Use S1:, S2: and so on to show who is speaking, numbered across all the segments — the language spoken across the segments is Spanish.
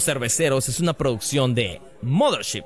S1: Cerveceros es una producción de Mothership.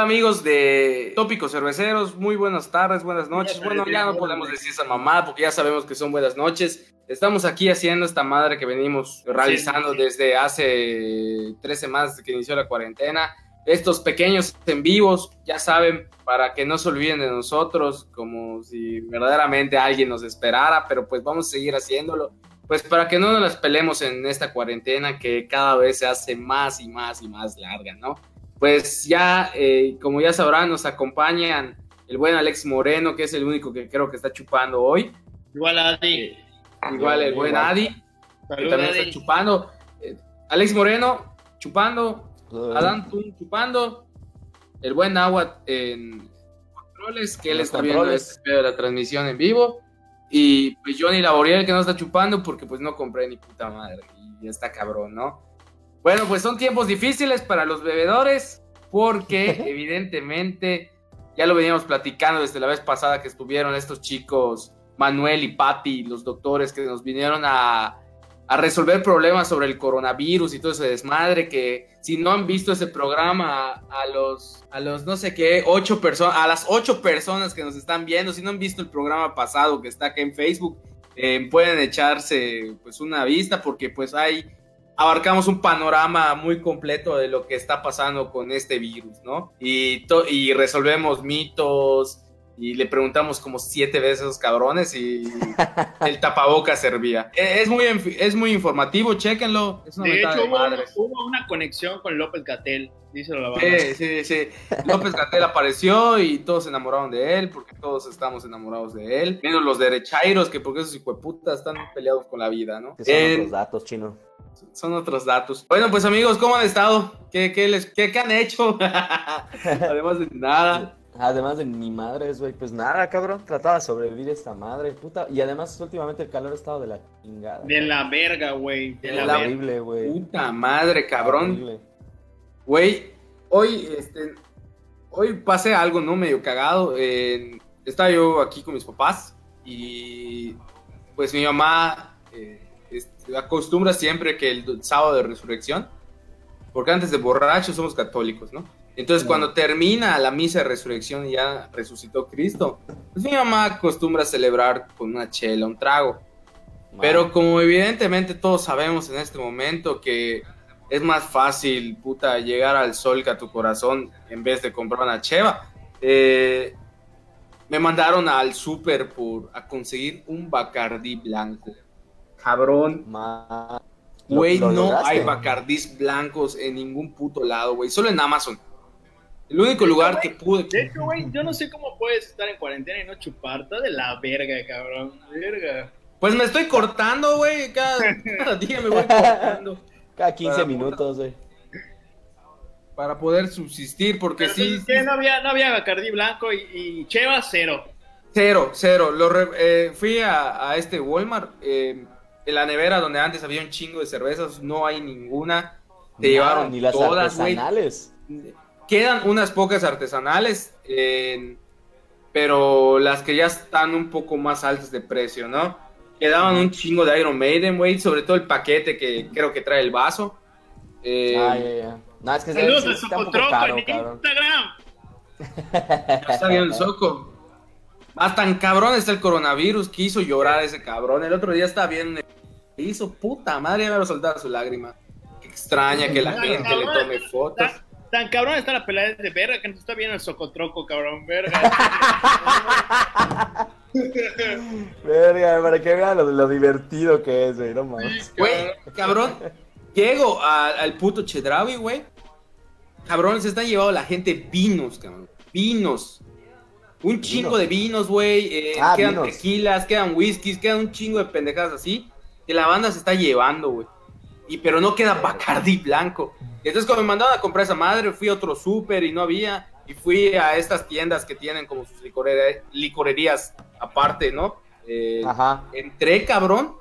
S2: Hola amigos de Tópicos Cerveceros, muy buenas tardes, buenas noches. Bueno, ya no podemos decir esa mamá porque ya sabemos que son buenas noches. Estamos aquí haciendo esta madre que venimos realizando desde hace tres semanas que inició la cuarentena. Estos pequeños en vivos, ya saben, para que no se olviden de nosotros, como si verdaderamente alguien nos esperara, pero pues vamos a seguir haciéndolo. Pues para que no nos las pelemos en esta cuarentena que cada vez se hace más y más y más larga, ¿no? Pues ya, eh, como ya sabrán, nos acompañan el buen Alex Moreno, que es el único que creo que está chupando hoy.
S3: Igual Adi.
S2: Eh, igual el buen Adi, que también
S3: Adi.
S2: está chupando. Eh, Alex Moreno, chupando. Adán Tun, chupando. El buen Nahuatl en controles, que él está viendo este pedo de la transmisión en vivo. Y pues Johnny Laboriel, que no está chupando porque pues no compré ni puta madre. Y está cabrón, ¿no? Bueno, pues son tiempos difíciles para los bebedores porque evidentemente ya lo veníamos platicando desde la vez pasada que estuvieron estos chicos, Manuel y Patti, los doctores que nos vinieron a, a resolver problemas sobre el coronavirus y todo ese desmadre que si no han visto ese programa a, a los a los no sé qué ocho personas a las ocho personas que nos están viendo si no han visto el programa pasado que está acá en Facebook eh, pueden echarse pues una vista porque pues hay abarcamos un panorama muy completo de lo que está pasando con este virus, ¿no? Y, to- y resolvemos mitos y le preguntamos como siete veces a esos cabrones y el tapaboca servía. E- Es muy, es muy informativo, chéquenlo. Es una
S3: De hecho,
S2: de
S3: hubo,
S2: madres.
S3: hubo una conexión con López Gatel, díselo la.
S2: Sí, sí, sí. López Gatel apareció y todos se enamoraron de él, porque todos estamos enamorados de él. Menos los derechairos, que porque esos hijueputas están peleados con la vida, ¿no?
S4: Que son
S2: En-
S4: otros datos, chino.
S2: Son otros datos. Bueno, pues amigos, ¿cómo han estado? ¿Qué, qué les, qué, qué han hecho? Además de nada.
S4: Además de mi madre, güey, pues nada, cabrón. Trataba de sobrevivir esta madre, puta. Y además, últimamente el calor ha estado de la chingada.
S3: De la verga, güey. De la
S2: la-
S3: verga.
S4: horrible, güey.
S2: Puta madre, cabrón. Güey, hoy, este, hoy pasé algo, ¿no? Medio cagado. Eh, estaba yo aquí con mis papás y pues mi mamá acostumbra siempre que el sábado de resurrección, porque antes de borrachos somos católicos, ¿no? Entonces,
S4: Mm.
S2: cuando termina la misa de resurrección y ya resucitó Cristo, pues mi mamá acostumbra a celebrar con una chela, un trago. Pero como evidentemente todos sabemos en este momento que es más fácil, puta, llegar al sol que a tu corazón en vez de comprar una cheva, eh, me mandaron al súper por a conseguir un Bacardí blanco. Cabrón.
S4: Ma-
S2: Güey,
S4: ¿Lo- lo
S2: no
S4: lograste?
S2: hay Bacardís blancos en ningún puto lado, güey. Solo en Amazon. El único lugar que pude...
S3: De hecho, güey, yo no sé cómo puedes estar en cuarentena y no chupar. Está de la verga, cabrón. Verga.
S2: Pues me estoy cortando, güey. Cada, cada día me voy cortando.
S4: Cada 15
S2: Para-
S4: minutos, güey.
S2: Para poder subsistir, porque
S3: Pero,
S2: sí...
S3: ¿qué? No había, no había Bacardí blanco y, y Cheva cero.
S2: Cero, cero. Lo re- eh, fui a, a este Walmart. eh, en la nevera donde antes había un chingo de cervezas, no hay ninguna. Te llevaron
S4: Ni las
S2: todas,
S4: artesanales.
S2: Quedan unas pocas artesanales, eh, pero las que ya están un poco más altas de precio, ¿no? Quedaban un chingo de Iron Maiden, güey, sobre todo el paquete que creo que trae el vaso. Eh,
S4: Ah, ya, ya. No, es que
S3: Saludos
S4: está un poco
S3: Socotroco
S4: caro,
S3: en
S4: cabrón.
S3: Instagram.
S2: Está bien el soco. Más tan cabrón está el coronavirus que hizo llorar a ese cabrón. El otro día estaba bien. Hizo puta madre, ya me lo soltaba su lágrima. Qué extraña que la
S3: Ay,
S2: gente le tome fotos.
S3: Tan, tan cabrón está la pelea de verga que nos está viendo el Socotroco, cabrón. Verga.
S4: Verga, para que vean lo, lo divertido que es, güey. No mames.
S2: Güey, cabrón. Llego a- al puto Chedraui, güey. Cabrón, se están llevando la gente vinos, cabrón. Vinos. Un chingo
S4: Vinos.
S2: de vinos, güey. eh,
S4: Ah,
S2: quedan
S4: vinos.
S2: tequilas, quedan whiskies, quedan un chingo de pendejadas así. Que la banda se está llevando, güey. Y pero no queda Bacardi blanco. Y entonces cuando me mandaron a comprar esa madre, fui a otro súper y no había. Y fui a estas tiendas que tienen como sus licorerías aparte, ¿no? Eh,
S4: Ajá.
S2: entré, cabrón,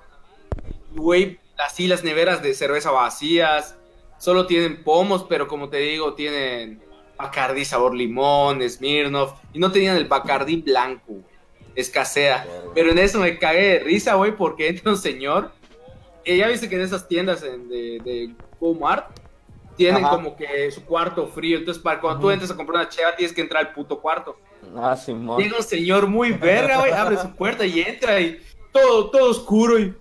S2: y, güey, así las neveras de cerveza vacías, solo tienen pomos, pero como te digo, tienen Bacardi sabor limón, Smirnoff, y no tenían el Bacardi blanco, güey. escasea. Pero en eso me cagué de risa, güey, porque entra un señor, ya viste que en esas tiendas en- de, de Walmart tienen
S4: Ajá.
S2: como que su cuarto frío, entonces para cuando tú entres a comprar una cheva tienes que entrar al puto cuarto.
S4: Ah, Simón.
S2: Llega un señor muy verga, güey, abre su puerta y entra y todo, todo oscuro y...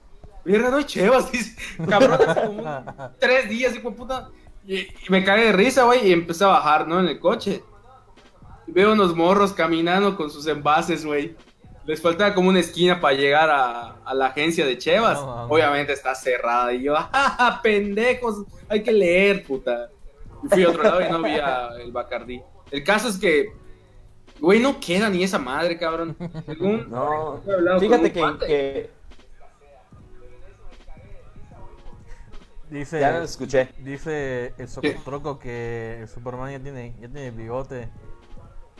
S2: Verga, no hay chevas, dice, cabrón, hace como un- tres días, hijo de puta. Y, y me cagué de risa, güey, y empecé a bajar, ¿no? En el coche. Y veo unos morros caminando con sus envases, güey. Les faltaba como una esquina para llegar a, a la agencia de Chevas.
S1: No.
S2: Obviamente está cerrada. Y yo, ¡ah, pendejos! Hay que leer, puta. Y fui a otro lado y no vi a el Bacardí. El caso es que, güey, no queda ni esa madre, cabrón. Según
S4: No, fíjate que, que
S5: Dice,
S4: ya no lo escuché.
S5: dice el Socotroco que el Superman ya tiene, ya tiene bigote.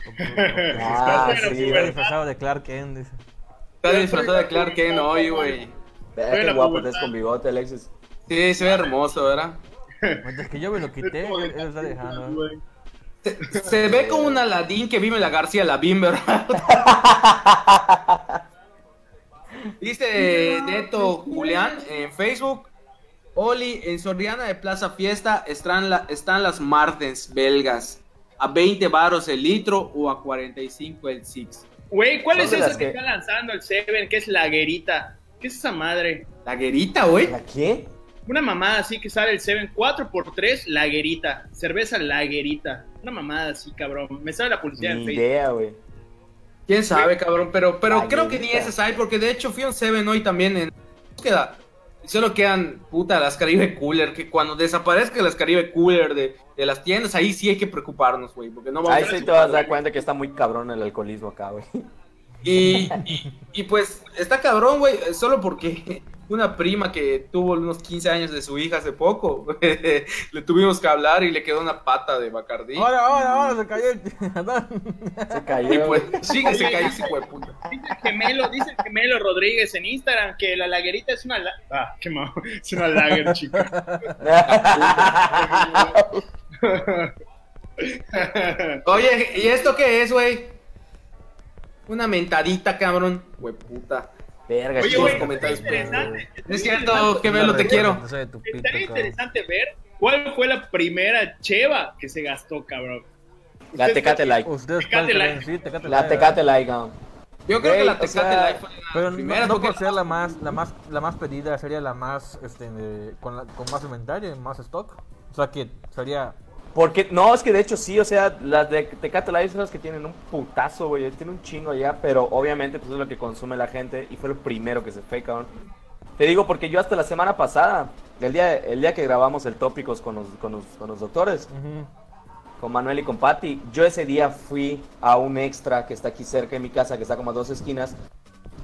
S4: Ah,
S5: está-
S4: sí,
S5: está disfrazado de Clark Kent, dice.
S2: está disfrazado de Clark Kent hoy, güey.
S4: Vea qué guapo
S3: pubertad.
S4: te es con bigote, Alexis.
S2: Sí, se ve hermoso, ¿verdad?
S5: Mientras que yo me lo quité, él, él está dejando.
S3: Güey.
S2: Se, se ve como un Aladín que vive la García Lavín, ¿verdad? Dice Neto Julián en Facebook. Oli, en Soriana de Plaza Fiesta están, la- están las Martens belgas. A 20 baros el litro o a 45 el six.
S3: Güey, ¿cuál es esa que...
S4: que-
S3: está lanzando el Seven? Que es la guerita. ¿Qué es esa madre?
S2: La guerita, güey.
S4: ¿La qué?
S3: Una mamada así que sale el Seven 4x3, laguerita. Cerveza laguerita. Una mamada así, cabrón. Me sale la publicidad en
S4: Ni
S3: Facebook.
S4: idea, güey.
S2: Quién sabe, cabrón. Pero, pero
S4: La
S2: creo que ni esas hay, porque de hecho fui a un Seven hoy también en búsqueda. Solo quedan, puta, las Caribe Cooler. Que cuando desaparezcan las Caribe Cooler de, de las tiendas, ahí sí hay que preocuparnos, güey. Porque no vamos
S4: Ahí
S2: a
S4: sí te vas a dar cuenta que está muy cabrón el alcoholismo acá, güey.
S2: Y, y, y, pues está cabrón, güey, solo porque una prima que tuvo unos 15 años de su hija hace poco, le tuvimos que hablar y le quedó una pata de Bacardí.
S5: Ahora, ahora, ahora se cayó el
S4: Se
S2: Y
S4: cayó.
S2: pues,
S4: güey.
S2: sí, se cayó ese hijo de puta.
S3: Dice el gemelo, dice el gemelo Rodríguez en Instagram que la laguerita es una la... Ah, qué malo. Es una lager, chica.
S2: Oye, ¿y esto qué es, güey? Una mentadita, cabrón. Güey, puta.
S4: Verga,
S3: Oye, güey,
S2: comentarios,
S3: interesante.
S2: Es cierto, que lo te quiero.
S3: Estaría interesante ver cuál fue la primera cheva que se gastó, cabrón.
S4: La Tecate Like.
S5: Ustedes
S3: Tecate Light.
S5: Tecate
S4: La
S5: Light,
S4: Tecate Like, no.
S2: Yo creo que la
S4: o
S2: Tecate
S4: sea,
S2: Life fue la
S5: Pero
S2: primera.
S5: no, por ser la más, la más, la más pedida, sería la más, este, con, la- con más inventario y más stock. O sea que sería,
S4: Porque, no, es que de hecho sí, o sea, las de Tecate Light son las que tienen un putazo, güey. Tiene un chingo allá, pero obviamente pues es lo que consume la gente y fue lo primero que se fue, cabrón. Te digo porque yo hasta la semana pasada, el día, el día que grabamos el Tópicos con los, con los, con los doctores, con Manuel y con Patty, yo ese día fui a un extra que está aquí cerca de mi casa, que está como a dos esquinas,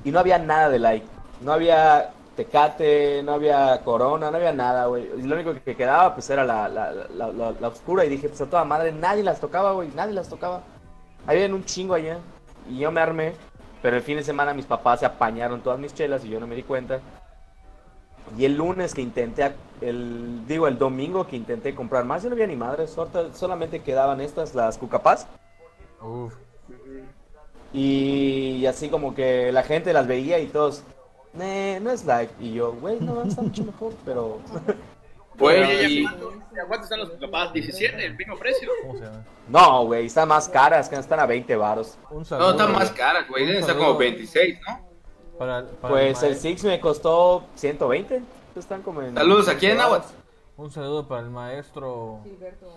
S4: y no había nada de like. No había Tecate, no había Corona, no había nada, güey. Y lo único que quedaba, pues, era la, la, la, la- la oscura. Y dije, pues, a toda madre, nadie las tocaba, güey, nadie las tocaba. Había un chingo allá. Y yo me armé, pero el fin de semana mis papás se apañaron todas mis chelas y yo no me di cuenta. Y el lunes que intenté, el, digo, el domingo que intenté comprar más, yo no había ni madre, solamente quedaban estas, las cucapás.
S5: uf.
S4: Y así como que la gente las veía y todos, "Nee, no es like. Y yo, güey, no, está mucho mejor, pero...
S2: Güey,
S3: Oye,
S2: y-
S3: ¿y cuánto- ¿a ¿cuánto están los capaz? ¿17? ¿El mismo precio?
S5: ¿Cómo se llama?
S4: No, güey, están más caras, que están a 20 varos.
S5: Un
S2: No,
S5: saludo.
S2: está más cara, güey. Deben estar como
S5: saludo
S2: 26, ¿no?
S5: Para, para
S4: Pues
S5: el
S4: Six me costó 120. Están como en...
S2: Saludos, ¿a quién, Aguas?
S5: Un saludo para el maestro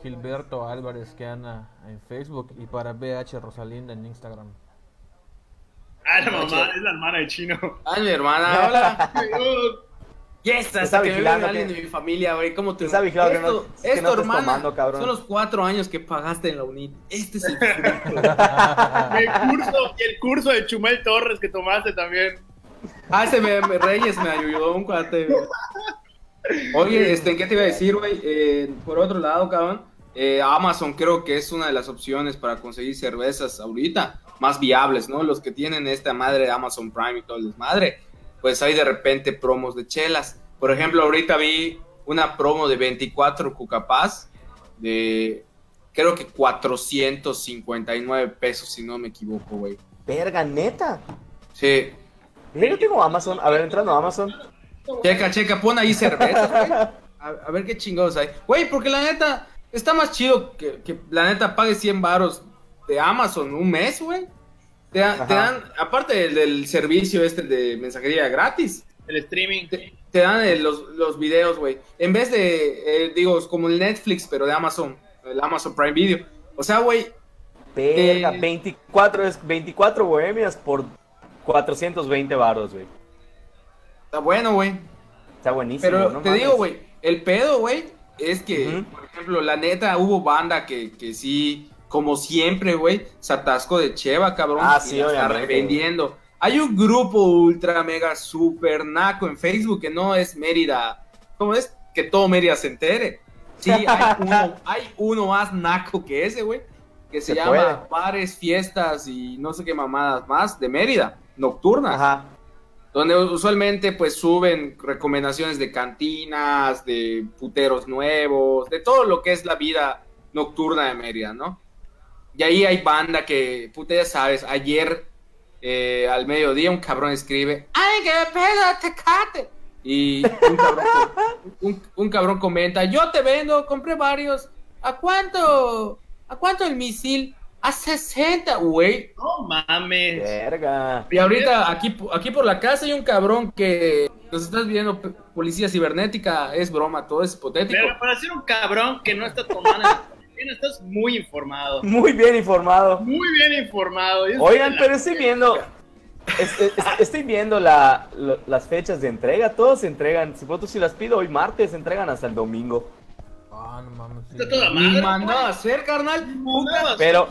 S5: Gilberto, Álvarez que anda en Facebook y para BH Rosalinda en Instagram.
S3: Ah, la mamá, es la hermana de chino.
S2: Ah, mi hermana, hola. Y esta,
S4: Está
S2: que me
S4: vigilando
S2: vea alguien de mi familia, güey. ¿Cómo te
S4: Está vigilando que no-
S2: Esto,
S4: que no
S2: esto,
S4: estés
S2: hermana,
S4: tomando, cabrón.
S2: son los cuatro años que pagaste en la UNIT. Este es el
S3: el curso, y el curso de Chumel Torres que tomaste también.
S2: Ah, ese me, me- Reyes me ayudó un cuate. Oye, este, ¿qué te iba a decir, güey? Eh, por otro lado, cabrón, eh, Amazon creo que es una de las opciones para conseguir cervezas ahorita más viables, ¿no? Los que tienen esta madre de Amazon Prime y todo el desmadre, pues hay de repente promos de chelas. Por ejemplo, ahorita vi una promo de 24 cucapás de creo que 459 pesos, si no me equivoco, güey.
S4: Verga, neta.
S2: Sí.
S4: Mira, yo tengo Amazon. A ver, entrando a Amazon.
S2: Checa, checa, pon ahí cerveza, güey. A, a ver qué chingados hay. Güey, porque la neta, está más chido que, que la neta pague 100 varos de Amazon un mes, güey. Te, dan, aparte del, del servicio este de mensajería gratis,
S3: El streaming.
S2: te, te dan eh, los, los videos, güey. En vez de, eh, digo, es como el Netflix, pero de Amazon, el Amazon Prime Video. O sea, güey,
S4: Verga,
S2: Eh.
S4: 24, es 24 bohemias por 420 varos, güey.
S2: está bueno, güey.
S4: Está buenísimo.
S2: Pero
S4: no
S2: te
S4: mames.
S2: digo, güey, el pedo, güey, es que, por ejemplo, la neta, hubo banda que, que sí, como siempre, güey, se atascó de cheva, cabrón.
S4: Ah,
S2: y
S4: sí,
S2: la está revendiendo. Hay un grupo ultra mega super naco en Facebook que no es Mérida. ¿Cómo es? Que todo Mérida se entere. Sí, hay uno, hay uno más naco que ese, güey. Que se,
S4: Se
S2: llama
S4: puede.
S2: Bares, Fiestas y no sé qué mamadas más de Mérida, nocturnas
S4: Ajá.
S2: donde usualmente pues suben recomendaciones de cantinas, de puteros nuevos, de todo lo que es la vida nocturna de Mérida, ¿no? Y ahí hay banda que, puta, ya sabes, ayer eh, al mediodía un cabrón escribe, ¡ay, qué pedo, tecate! Y un cabrón, un- un cabrón comenta, yo te vendo, compré varios, ¿a cuánto? ¿A cuánto el misil? A 60, güey.
S3: No mames.
S4: Verga.
S2: Y ahorita aquí, aquí por la casa hay un cabrón que nos estás viendo, policía cibernética, es broma, todo es hipotético.
S3: Pero para ser un cabrón que no está tomando estás muy informado.
S4: Muy bien informado.
S3: Muy bien informado.
S4: Oigan, pero estoy viendo. es- es- estoy viendo la, lo- las fechas de entrega. Todos se entregan. Si vos si las pido hoy martes, se entregan hasta el domingo.
S5: Ah, no mames. sí.
S3: Está toda madre.
S2: mandado a hacer, carnal.
S3: Puta.
S4: Pero,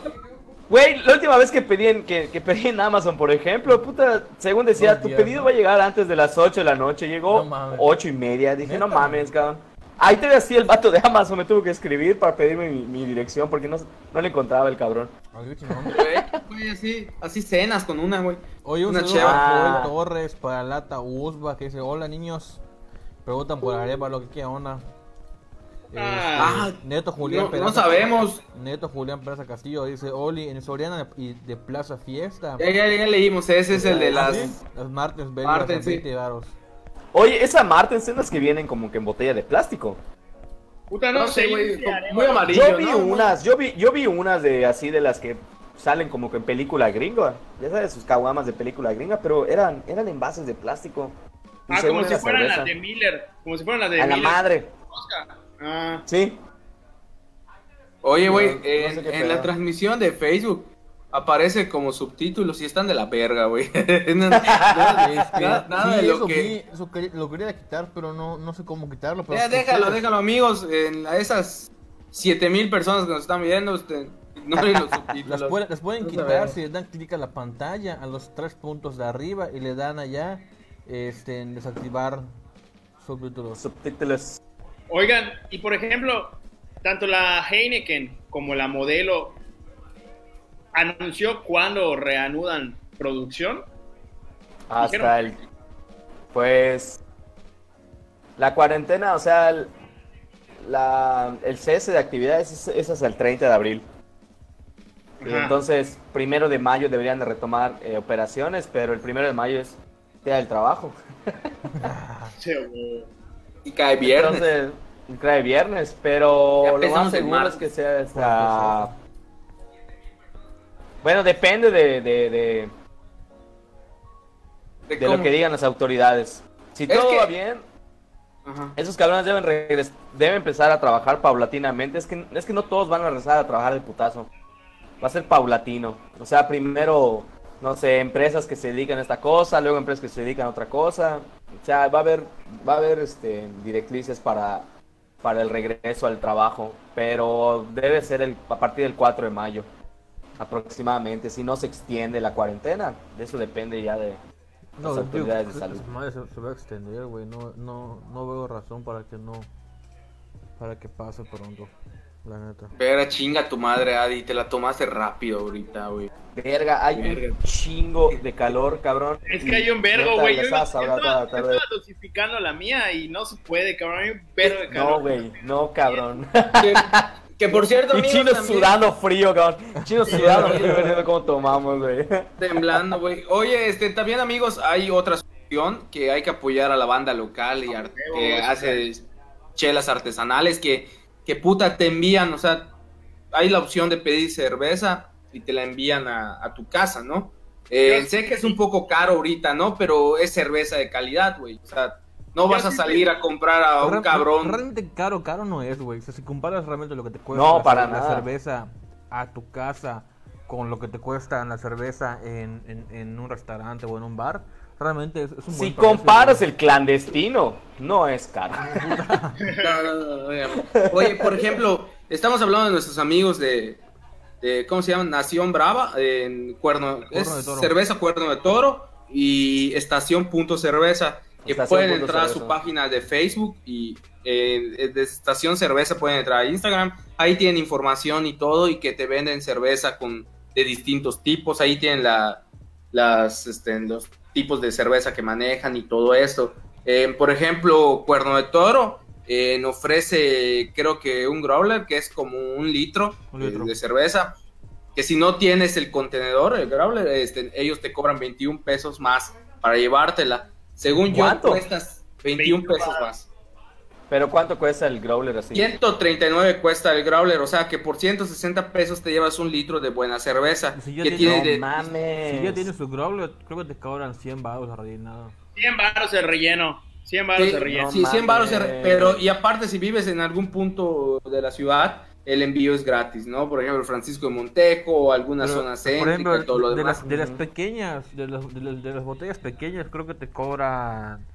S4: güey, la última vez que pedí en, que, que pedí en Amazon, por ejemplo, puta, según decía, tu pedido
S5: ¿no?
S4: va a llegar antes de las 8 de la noche. Llegó
S5: No mames.
S4: 8 y media. Dije, no mames, cabrón. Ahí te decía el vato de Amazon, me tuvo que escribir para pedirme mi, mi dirección porque no, no le encontraba el cabrón.
S5: Ah.
S2: Güey, así, así cenas con una, güey.
S5: Oye, un
S2: Una
S5: saludo
S4: Ah.
S5: Joel Torres, para Lata Usba, que dice, hola niños, preguntan por Arevalo, ¿qué qué onda? Este,
S3: Ah.
S5: Neto Julián
S2: No,
S5: Peraza-
S2: no sabemos.
S5: Neto Julián Peraza Castillo dice, Oli, en Soriana y de Plaza Fiesta.
S2: Ya, ya, ya leímos, ese es el de las...
S5: Las Martens
S2: Martens, sí.
S5: 20 varos.
S4: Oye, esa Martens son las que vienen como que en botella de plástico.
S3: Puta, no,
S2: No
S3: sé,
S2: güey, muy amarillo.
S4: Yo vi
S2: ¿no?
S4: unas, yo vi, yo vi unas de así de las que salen como que en película gringa. Ya sabes, sus caguamas de película gringa, pero eran, eran envases de plástico.
S3: Ah, como si
S4: era
S3: fueran
S4: cerveza.
S3: las de Miller. Como si fueran las de
S4: A la madre.
S3: Ah,
S4: Sí.
S2: Oye, güey,
S4: No, no
S2: en, la transmisión de Facebook aparece como subtítulos y están de la verga, güey. No, nada, nada- nada
S5: sí,
S2: de lo
S5: eso
S2: que...
S5: vi, eso quería- lo quería quitar, pero no, no sé cómo quitarlo. Pero
S2: Ya, déjalo, déjalo, amigos. En a esas 7000 personas que nos están viendo, usted, ignoren los subtítulos.
S5: Las pueden, las pueden
S2: No
S5: quitar si le dan clic a la pantalla, a los tres puntos de arriba y le dan allá este, en desactivar subtítulos.
S4: Subtítulos.
S3: Oigan, y por ejemplo, tanto la Heineken como la modelo anunció cuándo reanudan producción.
S4: Hasta el. Pues. La cuarentena, o sea, el, la, el cese de actividades es, es hasta el 30 de abril. Y entonces, primero de mayo deberían de retomar eh, operaciones, pero el primero de mayo es día del trabajo.
S2: Y cae viernes.
S4: Entonces, cae viernes, pero lo más seguro es que sea hasta... Bueno, depende de, de, de,
S2: ¿De
S4: de lo que digan las autoridades. Si
S2: Es
S4: todo
S2: que-
S4: va bien,
S2: Ajá.
S4: esos cabrones deben, regres- deben empezar a trabajar paulatinamente. Es que, es que no todos van a regresar a trabajar de putazo. Va a ser paulatino. O sea, primero, no sé, empresas que se dedican a esta cosa, luego empresas que se dedican a otra cosa. O sea, va a haber, va a haber este, directrices para, para el regreso al trabajo. Pero debe ser el, a partir del 4 de mayo, aproximadamente. Si no se extiende la cuarentena, de eso depende ya de,
S5: No,
S4: las
S5: digo,
S4: autoridades de
S5: esa
S4: salud.
S5: madre se, se va a extender, güey. No, no, no veo razón para que no. Para que pase pronto. la neta.
S2: Pero chinga tu madre, Adi, te la tomaste rápido ahorita, güey.
S4: Verga, hay
S2: Verga.
S4: un chingo de calor, cabrón.
S3: Es que hay un vergo, güey. Yo, yo estaba dosificando la mía y no se puede, cabrón. Hay un vergo de calor.
S4: No, güey, no, cabrón.
S2: Que, por cierto,
S4: Y
S2: amigos,
S4: chinos
S2: también-
S4: sudando frío, cabrón. Chinos sudando frío, viendo cómo tomamos, güey.
S2: Temblando, güey. Oye, este, también amigos, hay otra opción que hay que apoyar a la banda local y que hace chelas artesanales que, que puta te envían, o sea, hay la opción de pedir cerveza y te la envían a, a tu casa, ¿no? Eh, sé que es un poco caro ahorita, ¿no? Pero es cerveza de calidad, güey. O sea, no vas a salir a comprar a un cabrón.
S5: Realmente caro, caro no es, güey. O sea, si comparas realmente lo que te cuesta
S4: No,
S5: la,
S4: para
S5: la cerveza a tu casa con lo que te cuesta la cerveza en, en, en un restaurante o en un bar, realmente es, es un
S4: Si
S5: buen
S4: comparas el clandestino, no es caro.
S2: No, no, oye. Oye, por ejemplo, estamos hablando de nuestros amigos de, de ¿cómo se llama? Nación Brava, en Cuerno, es
S5: de Toro.
S2: cerveza Cuerno de Toro y Estación Punto Cerveza, que
S4: Estación
S2: pueden
S4: Punto
S2: entrar a su página de Facebook y eh, de Estación Cerveza pueden entrar a Instagram, ahí tienen información y todo y que te venden cerveza con de distintos tipos, ahí tienen la, las, este, los tipos de cerveza que manejan y todo esto. Eh, por ejemplo, Cuerno de Toro eh, nos ofrece, creo que un growler, que es como un litro,
S5: Un litro.
S2: eh, de cerveza. Que si no tienes el contenedor, el growler, este, ellos te cobran 21 pesos más para llevártela. Según yo,
S4: ¿Cuánto?
S2: cuestas 21
S3: 21
S2: pesos más.
S4: Pero ¿cuánto cuesta el growler así?
S2: 139 cuesta el growler, o sea que por 160 pesos te llevas un litro de buena cerveza.
S5: Si ya
S2: que
S5: tiene-
S2: tiene
S4: No
S2: de-
S4: mames.
S5: Si ya tienes tu growler, creo que te cobran 100 baros rellenado.
S3: 100 baros de relleno. 100 baros
S2: Sí,
S3: de relleno.
S4: no
S2: sí, 100 baros,
S4: mames.
S2: pero y aparte si vives en algún punto de la ciudad, el envío es gratis, ¿no? Por ejemplo, Francisco de Montejo o alguna
S5: Pero,
S2: zona
S5: por
S2: céntrica
S5: ejemplo,
S2: y todo lo
S5: de,
S2: demás.
S5: las, de las pequeñas, de las, de, las, de las botellas pequeñas, creo que te cobran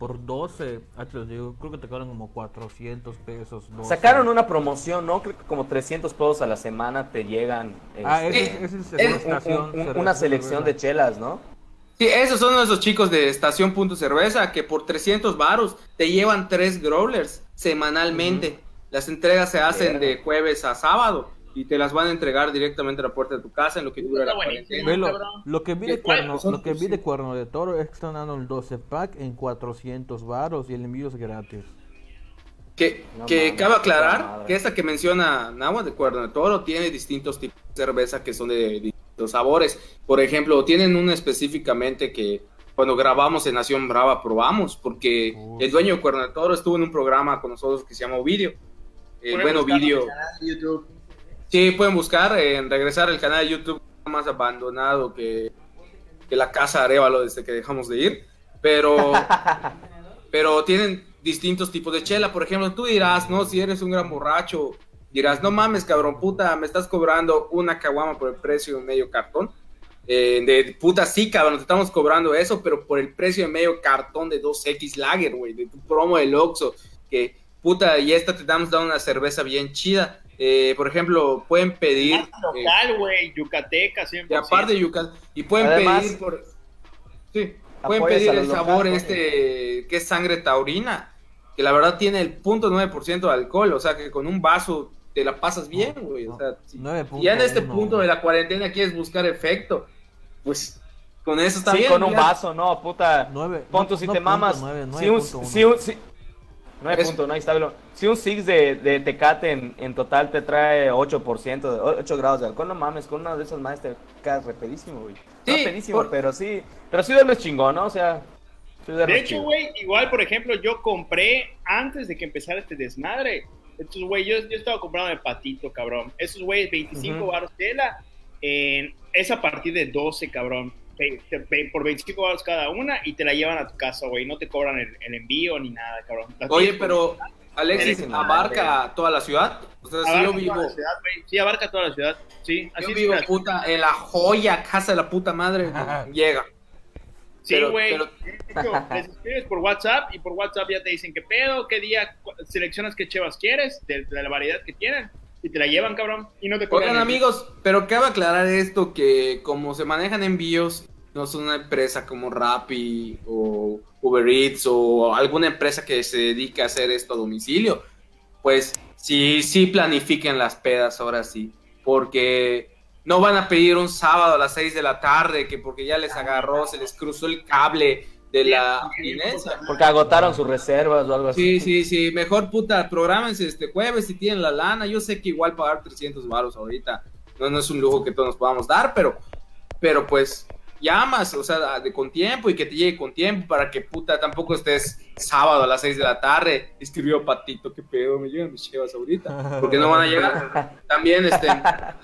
S5: por 12, ah, te los digo, creo que te cobran como 400 pesos. 12.
S4: Sacaron una promoción, ¿no? Creo que como 300 pesos a la semana te llegan.
S5: Ah,
S4: este,
S5: es- ese es
S2: es
S5: una
S4: un-
S5: estación.
S4: un- un-
S5: cerveza-
S4: una selección de chelas, ¿no?
S2: Sí, esos son esos chicos de Estación Punto Cerveza que por 300 varos te llevan tres growlers semanalmente. Las entregas se hacen de jueves a sábado y te las van a entregar directamente a la puerta de tu casa en lo que dura la cuarentena.
S5: Lo, que vi de cuerno, lo que vi
S2: sí.
S5: de cuerno de toro es que están dando el 12 pack en 400 varos y el envío es gratis.
S2: Que,
S4: No
S2: que
S4: mames,
S2: cabe aclarar
S4: madre.
S2: que esta que menciona Nahua de Cuerno de Toro tiene distintos tipos de cerveza que son de distintos sabores. Por ejemplo, tienen una específicamente que cuando grabamos en Nación Brava probamos, porque
S5: Uy.
S2: el dueño de Cuerno de Toro estuvo en un programa con nosotros que se llama Ovidio. El
S3: Pueden
S2: buen
S3: buscarlo en
S2: Ovidio.
S3: el canal de YouTube.
S2: Sí, pueden buscar en regresar al canal de YouTube más abandonado que, que la casa Arevalo desde que dejamos de ir. Pero, pero tienen distintos tipos de chela. Por ejemplo, tú dirás, no, si eres un gran borracho, dirás, no mames, cabrón, puta, me estás cobrando una caguama por el precio de medio cartón. Eh, de puta, sí, cabrón, te estamos cobrando eso, pero por el precio de medio cartón de 2X Lager, güey, de tu promo del Oxxo, que puta, y esta te dando una cerveza bien chida. Eh, por ejemplo, pueden pedir. Eh,
S3: local, güey. Yucateca, siempre.
S2: y aparte de Yucatán. Y pueden
S4: Además,
S2: pedir por. Sí, pueden pedir
S4: a
S2: el sabor
S4: locales,
S2: este que es sangre taurina. Que la verdad tiene el 0.9% de alcohol. O sea que con un vaso te la pasas bien, güey. O sea, si, si ya en este
S5: 9.1,
S2: punto de la cuarentena quieres buscar efecto, pues con eso está
S4: sí,
S2: bien.
S4: con un
S2: ya.
S4: vaso, no, puta.
S5: Nueve-
S4: Pon tú
S5: no-
S4: si
S5: no
S4: te mamas.
S5: punto nueve,
S4: si un,
S5: 9.1.
S4: si un, si- 9
S2: Es-
S4: punto, no, está, velo. Si un Six de, de Tecate en, en total te trae 8%, de- 8 grados de alcohol, no mames, con una de esas más te caes repedísimo, güey. no
S2: Sí,
S4: pedísimo,
S2: por-
S4: pero sí, pero sí duermes chingón, ¿no? O sea, sí
S3: De hecho, güey, igual, por ejemplo, yo compré antes de que empezara este desmadre. Estos güey, yo, yo estaba comprando el patito, cabrón. Esos güeyes, 25
S4: Ujú.
S3: baros tela. En, es a partir de 12, cabrón. Por 25 baros cada una y te la llevan a tu casa, güey. No te cobran el, el envío ni nada, cabrón. La
S2: Oye, pero Alexis, ¿abarca toda la ciudad? O sea, si yo
S3: toda
S2: vivo.
S3: la ciudad, güey. Sí, abarca toda la ciudad. Sí, así
S2: Yo vivo, puta, en la joya, casa de la puta madre. llega.
S3: Sí, güey.
S2: pero-
S3: De hecho, Les escribes por WhatsApp y por WhatsApp ya te dicen qué pedo, qué día, seleccionas qué chevas quieres, de, de la variedad que tienen, y te la llevan, cabrón, y no te cobran.
S2: Oigan amigos, pero cabe aclarar esto que como se manejan envíos, no son una empresa como Rappi o Uber Eats o alguna empresa que se dedica a hacer esto a domicilio. pues sí, sí planifiquen las pedas ahora sí, porque no van a pedir un sábado a las 6 de la tarde, que porque ya les agarró, se les cruzó el cable de la abstinencia.
S4: Porque agotaron sus reservas o algo así.
S2: Sí, sí, sí, mejor puta, prográmense este jueves si tienen la lana. Yo sé que igual pagar 300 baros ahorita no, no es un lujo que todos nos podamos dar, pero, pero pues llamas, o sea, de con tiempo y que te llegue con tiempo para que puta tampoco estés sábado a las 6 de la tarde. Escribió Patito, qué pedo, me llegan mis chevas ahorita, porque no van a llegar. También, este,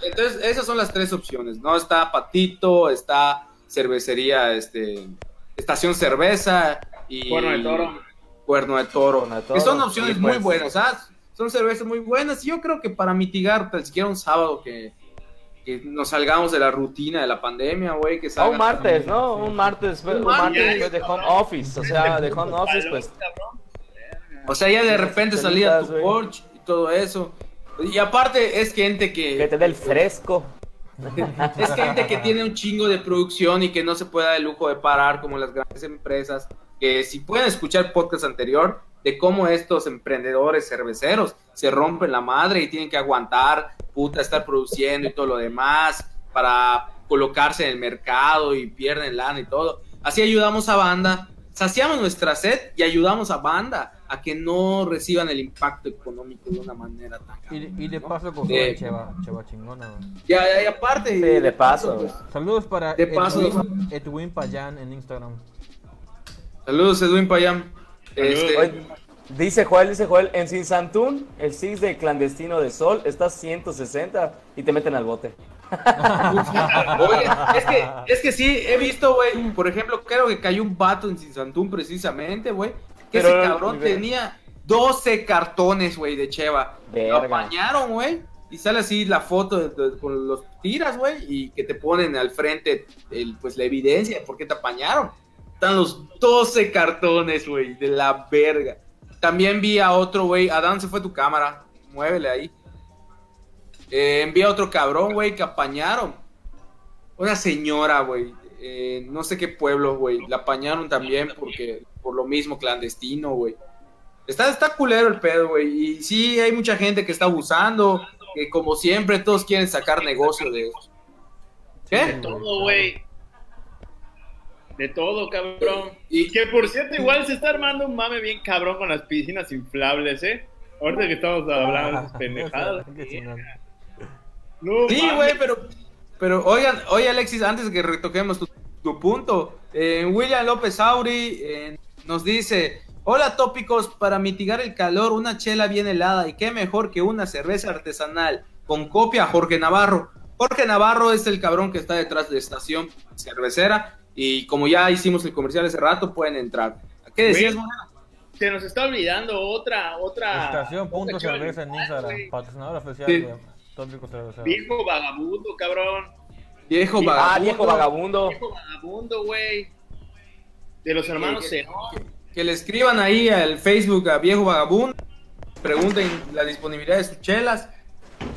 S2: entonces, esas son las tres opciones, ¿no? Está Patito, está cervecería, este, estación cerveza y
S3: Cuerno de Toro.
S2: Cuerno de Toro,
S4: Cuerno de
S2: que son opciones
S4: sí,
S2: muy
S4: pues.
S2: buenas, ¿sabes? Son cervezas muy buenas y yo creo que para mitigar tan siquiera un sábado que, que nos salgamos de la rutina de la pandemia, güey, que
S4: Ah,
S2: salgan
S4: un martes, ¿no? Un martes, un
S2: martes.
S4: martes después de home office. O sea, de home office, pues.
S2: O sea, ya de repente salía a tu porch y todo eso. Y aparte es gente que...
S4: Que te dé el fresco.
S2: Es gente que tiene un chingo de producción y que no se puede dar el lujo de parar como las grandes empresas. Que si pueden escuchar podcast anterior de cómo estos emprendedores cerveceros se rompen la madre y tienen que aguantar, puta, estar produciendo y todo lo demás para colocarse en el mercado y pierden lana y todo. Así ayudamos a banda, saciamos nuestra sed y ayudamos a banda a que no reciban el impacto económico de una manera tan grande,
S5: y de
S2: ¿no?
S5: paso con
S2: De-
S5: Cheva, Cheva chingona.
S2: Ya, ya, y aparte.
S4: Sí, de paso,
S2: pues,
S5: Saludos para
S2: De paso.
S5: Edwin, Edwin Payan en Instagram.
S2: Saludos, Edwin Payam. Este,
S4: Oye, dice Joel, dice Joel, en Sinsantún, el Six de clandestino de Sol está 160 y te meten al bote.
S2: oye, es que, es que sí, he visto, güey, por ejemplo, creo que cayó un vato en Sinsantún precisamente, güey, que
S4: Pero,
S2: ese cabrón tenía 12 cartones, güey, de Cheva. Lo
S4: Verga.
S2: apañaron, güey, y sale así la foto de- de- con los tiras, güey, y que te ponen al frente, el, pues, la evidencia de por qué te apañaron. Están los 12 cartones, güey, de la verga. También vi a otro, güey, Adán, se fue tu cámara, muévele ahí. Eh, envía a otro cabrón, güey, que apañaron. Una señora, güey. Eh, no sé qué pueblo, güey. La apañaron también porque por lo mismo clandestino, güey. Está, está culero el pedo, güey. Y sí, hay mucha gente que está abusando. Que como siempre, todos quieren sacar negocio de eso.
S3: De
S2: ¿Qué?
S3: todo, güey. De todo, cabrón.
S2: Y
S3: Que por cierto, igual se está armando un mame bien cabrón con las piscinas inflables, ¿eh? Ahorita que estamos hablando de esas pendejadas. No,
S2: Sí, güey, pero, pero oigan, oye Alexis, antes de que retoquemos tu, tu punto, eh, William López Auri eh, nos dice, hola tópicos, para mitigar el calor, una chela bien helada y qué mejor que una cerveza artesanal con copia a Jorge Navarro. Jorge Navarro es el cabrón que está detrás de estación cervecera y como ya hicimos el comercial hace rato, pueden entrar. ¿Qué decías,
S3: Güey. Se nos está olvidando otra, otra.
S5: Estación punto cerveza en Instagram. Patrocinador oficial
S2: Sí.
S3: Viejo vagabundo, cabrón.
S2: Viejo
S3: Ah,
S2: vagabundo.
S4: Ah, viejo vagabundo.
S3: Viejo vagabundo, güey. De los hermanos
S2: que- que le escriban ahí al Facebook a Viejo Vagabundo, pregunten la disponibilidad de sus chelas.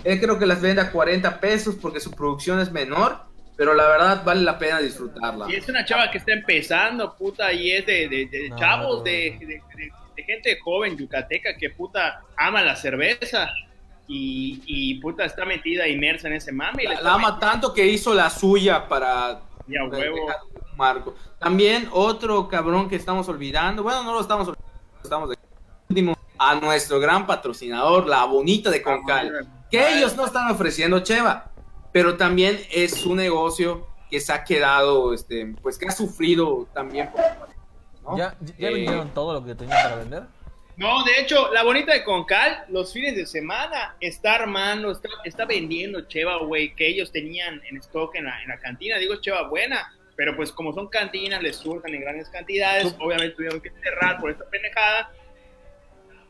S2: Él creo que las vende a 40 pesos porque su producción es menor, pero la verdad vale la pena disfrutarla.
S3: Y es una chava que está empezando, puta, y es de, de- de
S5: No,
S3: chavos,
S5: no,
S3: de,
S5: no.
S3: de- de- de gente joven yucateca que, puta, ama la cerveza. Y, y, puta, está metida, inmersa en ese mame. y le
S2: La, la ama tanto que hizo la suya para
S3: Y a huevo.
S2: marco. También otro cabrón que estamos olvidando, bueno, no lo estamos olvidando, estamos de último a nuestro gran patrocinador, la bonita de Concal. que ellos no están ofreciendo Cheva, pero también es un negocio que se ha quedado, este, pues que ha sufrido también. ¿no?
S5: ¿Ya, ya
S2: Eh,
S5: vendieron todo lo que tenían para vender?
S3: No, de hecho, la bonita de Concal, los fines de semana, está armando, está, está vendiendo cheva, güey, que ellos tenían en stock en la, en la cantina. Digo, cheva buena, pero pues como son cantinas, les surtan en grandes cantidades. Obviamente tuvieron que cerrar por esta pendejada.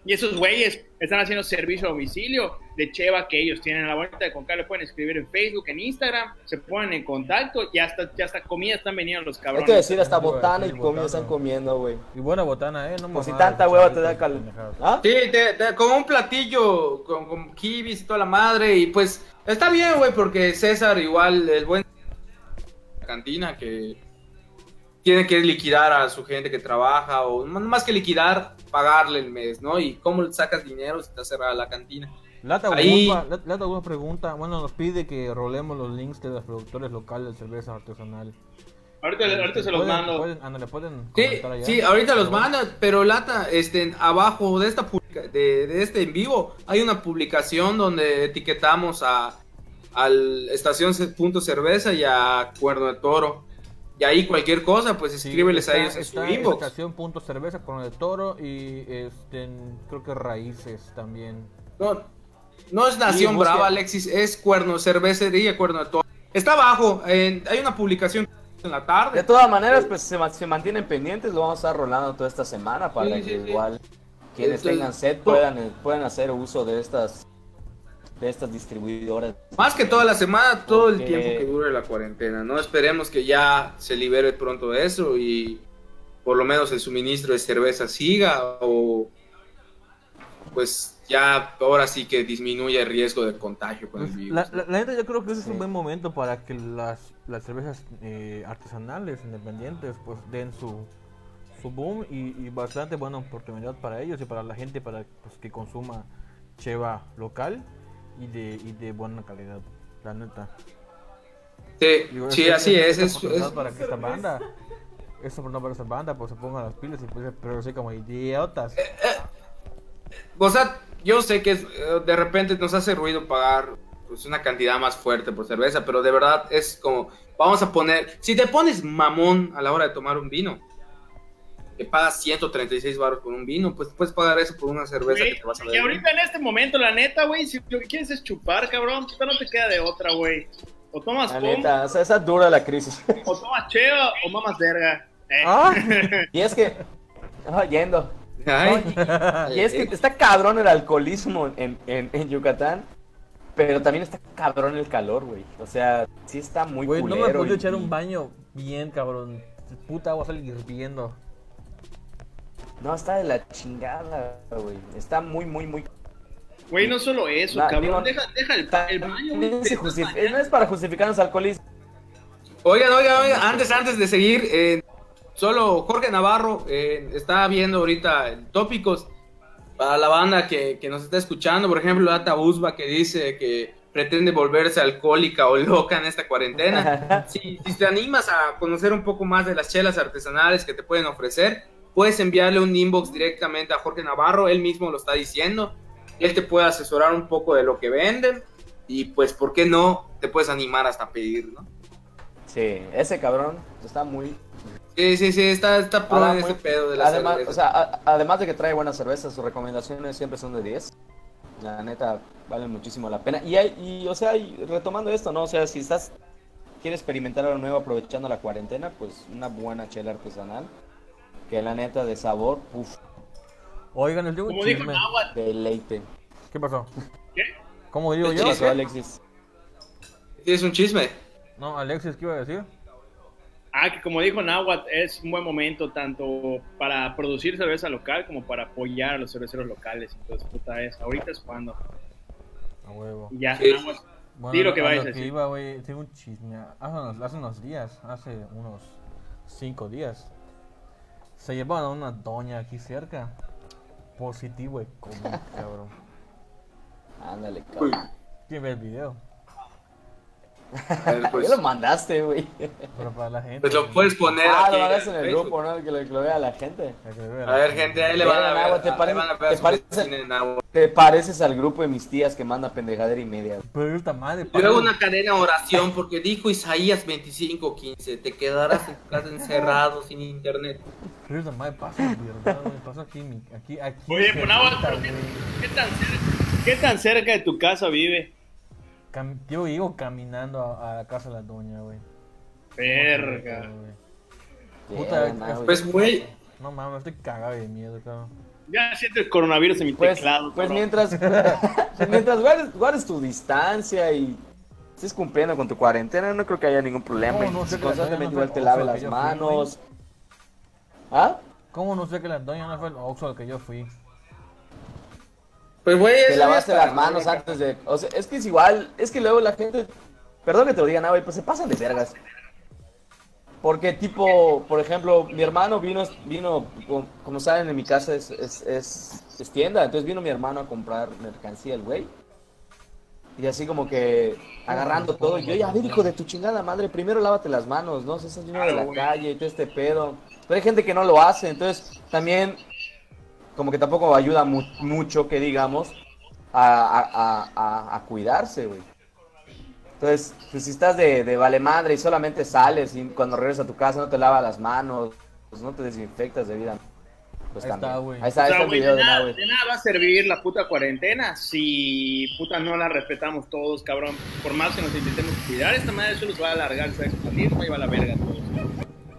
S3: Y esos güeyes están haciendo servicio a domicilio de cheva que ellos tienen. La bonita de Concal le pueden escribir en Facebook, en Instagram, se ponen en contacto y hasta, ya hasta comida están vendiendo los
S4: Hay
S3: cabrones.
S4: que decir, hasta
S5: a
S4: botana y comida están comiendo, güey.
S5: Y buena botana, ¿eh? No
S4: Pues si tanta hueva te da
S5: chilitos,
S4: cal...
S5: pendejadas.
S4: ¿Ah?
S2: Sí, te- te- con un platillo, con, con kibis y toda la madre, y pues está bien, güey, porque César igual, el buen cantina que tiene que liquidar a su gente que trabaja o más que liquidar, pagarle el mes, ¿no? Y cómo le sacas dinero si está cerrada la cantina.
S5: Lata
S2: Ahí-
S5: Lata pregunta, bueno, nos pide que rolemos los links de los productores locales de cerveza artesanal.
S3: Ahorita, ahorita se los
S5: ¿Pueden-
S3: mando.
S5: pueden- ándale, pueden
S2: Sí,
S5: allá?
S2: sí, ahorita los manda, pero Lata, este, abajo de esta publica- de, de este en vivo hay una publicación donde etiquetamos a al estación punto cerveza y a Cuerno de Toro. Y ahí cualquier cosa, pues
S5: Sí,
S2: escríbeles
S5: está-
S2: a ellos en su
S5: está
S2: inbox.
S5: estación punto cerveza con el toro y este, creo que raíces también.
S2: No, no es Nación
S4: Sí,
S2: Brava, Alexis, es Cuerno Cervecería Cuerno de Toro. Está abajo, en- hay una publicación en la
S4: De
S2: tarde.
S4: todas maneras, pues se, se mantienen pendientes, lo vamos a estar rolando toda esta semana para
S2: Sí,
S4: que
S2: sí, sí.
S4: igual quienes
S2: Entonces,
S4: tengan sed puedan, eh, puedan hacer uso de estas de estas distribuidoras.
S2: Más que toda la semana, todo el
S4: Porque-
S2: tiempo que dure la cuarentena, ¿no? Esperemos que ya se libere pronto eso y por lo menos el suministro de cerveza siga o pues ya ahora sí que disminuya el riesgo de contagio con el
S5: Pues,
S2: virus.
S5: la, la- la neta yo creo que ese es un buen momento para que las, las cervezas eh, artesanales, independientes, pues den su, su boom y, y bastante buena oportunidad para ellos y para la gente para pues, que consuma cheva local y de, y de buena calidad, la neta.
S2: Sí,
S5: Digo,
S2: sí, así es. es- es-
S5: para que esta banda, esta oportunidad para esta banda, pues se pongan las pilas y pues, pero así como idiotas.
S2: O sea, yo sé que es, eh, de repente nos hace ruido pagar pues, una cantidad más fuerte por cerveza, pero de verdad es como, vamos a poner, si te pones mamón a la hora de tomar un vino, que pagas 136 baros por un vino, pues puedes pagar eso por una cerveza que te vas a
S3: y
S2: beber.
S3: ahorita en este momento, la neta, güey, si lo que quieres es chupar, cabrón, puta, no te queda de otra, güey. O tomas
S4: La neta, o sea, esa dura la crisis.
S3: o tomas cheva, o mamas verga. Eh.
S5: ¡Ah!
S4: y es que, ah, yendo.
S2: Ay,
S4: Y es que está cabrón el alcoholismo en, en, en Yucatán, pero también está cabrón el calor, güey. O sea, sí está muy
S5: Güey, no me puedo
S4: y-
S5: echar un baño bien, cabrón. Puta agua sale hirviendo.
S4: No, está de la chingada, güey. Está muy, muy, muy...
S3: Güey, no solo eso,
S4: Na-
S3: cabrón,
S4: digo,
S3: deja, deja el, el baño, maneras.
S4: No es para justificar los alcoholistas.
S2: Oigan, oigan, oigan, antes, antes de seguir, eh, solo Jorge Navarro eh, está viendo ahorita el tópicos para la banda que, que nos está escuchando. Por ejemplo, Ata Usba que dice que pretende volverse alcohólica o loca en esta cuarentena. Si, si te animas a conocer un poco más de las chelas artesanales que te pueden ofrecer, puedes enviarle un inbox directamente a Jorge Navarro, él mismo lo está diciendo. Él te puede asesorar un poco de lo que venden y pues, ¿por qué no? Te puedes animar hasta pedir, ¿no?
S4: Sí, ese cabrón está muy...
S2: Sí, sí, sí, está, está
S4: Ah,
S2: en
S4: muy-
S2: ese pedo de la
S4: además,
S2: cerveza.
S4: o sea, a- además de que trae buenas cervezas, sus recomendaciones siempre son de 10. La neta, valen muchísimo la pena. Y, hay, y o sea, y retomando esto, ¿no? O sea, si estás... Quieres experimentar algo nuevo aprovechando la cuarentena, pues una buena chela artesanal. Que la neta de sabor, uff,
S5: Oigan, les digo un chisme.
S4: Deleite.
S5: ¿Qué pasó?
S3: ¿qué?
S5: ¿Cómo digo
S2: ¿Qué
S5: yo?
S4: ¿Qué pasó, Alexis?
S2: Es un chisme.
S5: No, Alexis, ¿qué iba a decir?
S3: Ah, que como dijo Nahuatl, es un buen momento tanto para producir cerveza local como para apoyar a los cerveceros locales. Entonces, puta es, ahorita es cuando.
S5: A huevo.
S3: Y ya,
S2: Sí.
S3: Nahuatl.
S5: Bueno,
S3: Di lo que vayas a decir.
S5: iba, güey, tengo un chisme. Hace unos, hace unos días, hace unos cinco días, se llevaron a una doña aquí cerca. Positivo de COVID, cabrón.
S4: Ándale, cabrón.
S5: ¿Quién ve el video?
S2: A ver,
S4: ¿Por
S2: pues,
S4: qué lo mandaste, güey?
S5: Pero para la gente.
S2: pues lo puedes poner
S4: Ah,
S2: aquí
S4: lo mandaste en el
S2: Facebook.
S4: grupo, ¿no? Que lo, que lo vea la gente.
S2: A ver, gente, ahí le van a ver.
S4: ¿te
S2: van a ver
S4: te
S2: su
S4: parece-
S2: vecina en Nahua.
S4: Te pareces al grupo de mis tías que manda pendejadera y media.
S5: Pero esta madre,
S2: Yo hago una cadena de oración porque dijo Isaías 25:15, te quedarás en casa encerrado sin internet.
S5: Pero esta madre pasa, ¿verdad, güey? Pasa aquí, aquí, aquí.
S3: Oye, pues pero ¿qué, tan cerca, ¿qué tan cerca de tu casa vive?
S5: Cam- Yo iba caminando a, a la casa de la doña, güey.
S3: Verga.
S5: Puta,
S4: ah, güey.
S2: Pues, güey,
S5: No mames, estoy cagado de miedo, cabrón.
S3: Ya siento el coronavirus en mi
S4: Pues,
S3: teclado.
S4: pues
S3: cabrón.
S4: mientras, mientras guardes, guardes tu distancia y estés cumpliendo con tu cuarentena, no creo que haya ningún problema.
S5: No, no sé
S4: constantemente igual te lave las
S5: fui,
S4: manos. ¿Ah?
S5: ¿Cómo no sé que la doña no fue el Oxxo al que yo fui?
S2: Pues güey,
S4: Te lavaste
S2: está,
S4: las manos
S2: ¿no?
S4: antes de... O sea, es que es igual, es que luego la gente... Perdón que te lo diga, güey, pues se pasan de vergas. Porque tipo, por ejemplo, mi hermano vino, vino, como- saben en mi casa es, es, es- es tienda, entonces vino mi hermano a comprar mercancía, el güey. Y así como que agarrando todo, y yo, ya, a ver, hijo de tu chingada madre, primero lávate las manos, ¿no? Si estás lleno de la calle y todo este pedo. Pero hay gente que no lo hace, entonces también como que tampoco ayuda mu- mucho, que digamos, a, a- a- a- cuidarse, güey. Entonces, pues, si estás de, de vale madre y solamente sales y cuando regresas a tu casa no te lavas las manos, pues no te desinfectas de vida. Pues
S5: Ahí
S4: también.
S5: está, güey.
S4: Ahí está,
S3: O
S4: ahí
S3: sea,
S4: está el video
S3: de,
S4: de
S3: nada, de nada va a servir la puta cuarentena si puta no la respetamos todos, cabrón. Por más que nos intentemos cuidar, esta madre solo se va a alargar, se va a expandir, va a la verga todos.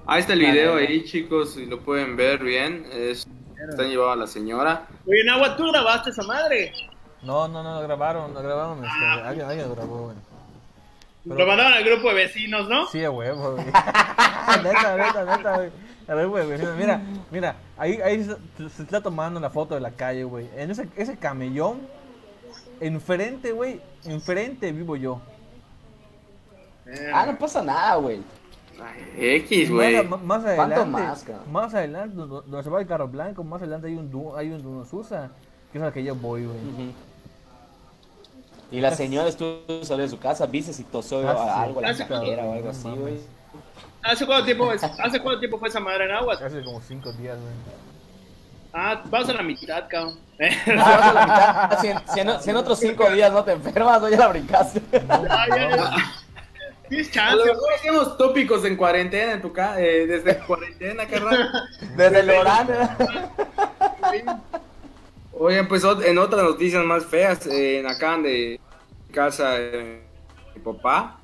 S2: Ahí está el video ahí, chicos, si lo pueden ver bien. Es, están llevando a la señora.
S3: Oye, Nahua, ¿tú grabaste esa madre?
S5: No, no, no, lo grabaron, lo grabaron, este, alguien, alguien lo grabó, güey. Pero-
S3: Lo mandaron al grupo de vecinos, ¿no?
S5: Sí, a huevo, güey. neta, neta, neta, güey. A ver, güey, mira, mira, ahí, ahí se, se está tomando la foto de la calle, güey. En ese, ese camellón, enfrente, güey, enfrente vivo yo.
S4: Ah, no pasa nada, güey.
S2: X,
S5: Y
S2: güey.
S5: más, más- más
S4: ¿Cuánto
S5: adelante,
S4: más,
S5: más adelante, donde donde se va el carro blanco, más adelante hay un, du- hay un Dunosusa, que es al que yo voy, güey.
S4: Y la señora estuvo salió de su casa, viste si tosó
S5: Ah, sí.
S4: algo a la
S3: Ah,
S4: cañera o algo
S5: no
S4: así, güey.
S3: ¿Hace cuánto tiempo, es- ¿Hace cuánto tiempo fue esa madre en agua?
S5: Hace como cinco días, güey.
S3: Ah, vas a la mitad, cabrón.
S4: Ah, vas a la mitad. Si en, si en- si en otros cinco días no te enfermas, no ya la brincaste.
S3: Ah, ya, ya. Tienes
S2: A
S3: chance,
S2: lo
S3: güey.
S2: mejor hacemos tópicos en cuarentena en tu casa, eh, desde cuarentena, carnal.
S4: Desde el Orán.
S2: Oigan, pues en otras noticias más feas, eh, en acá de casa eh, mi papá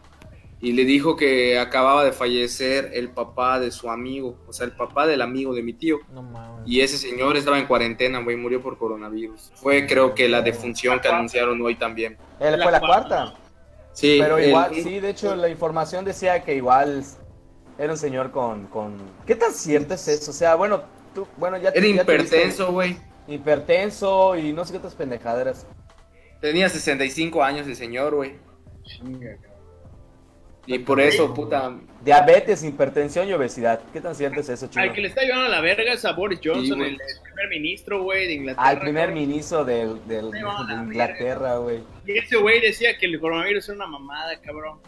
S2: y le dijo que acababa de fallecer el papá de su amigo, o sea, el papá del amigo de mi tío.
S5: No mames.
S2: Y ese señor estaba en cuarentena, güey, murió por coronavirus. Fue creo que la defunción que anunciaron hoy también.
S4: Él fue la cuarta.
S2: Sí,
S4: Pero
S2: el-
S4: igual, sí, de hecho, la información decía que igual era un señor con. con... ¿Qué tan cierto es eso? O sea, bueno, tú, bueno, ya
S2: Era hipertenso, güey.
S4: Hipertenso y no sé qué otras pendejaderas.
S2: Tenía 65 años el señor, güey. Y por eso, puta,
S4: Diabetes, hipertensión y obesidad. ¿Qué tan cierto es eso, chico?
S3: Al que le está llevando a la verga es a Boris Johnson,
S2: Sí,
S3: el, el primer ministro, güey, de Inglaterra.
S4: Al primer ministro del, del- de
S3: la
S4: Inglaterra, güey.
S3: Y ese güey decía que el coronavirus era una mamada, cabrón.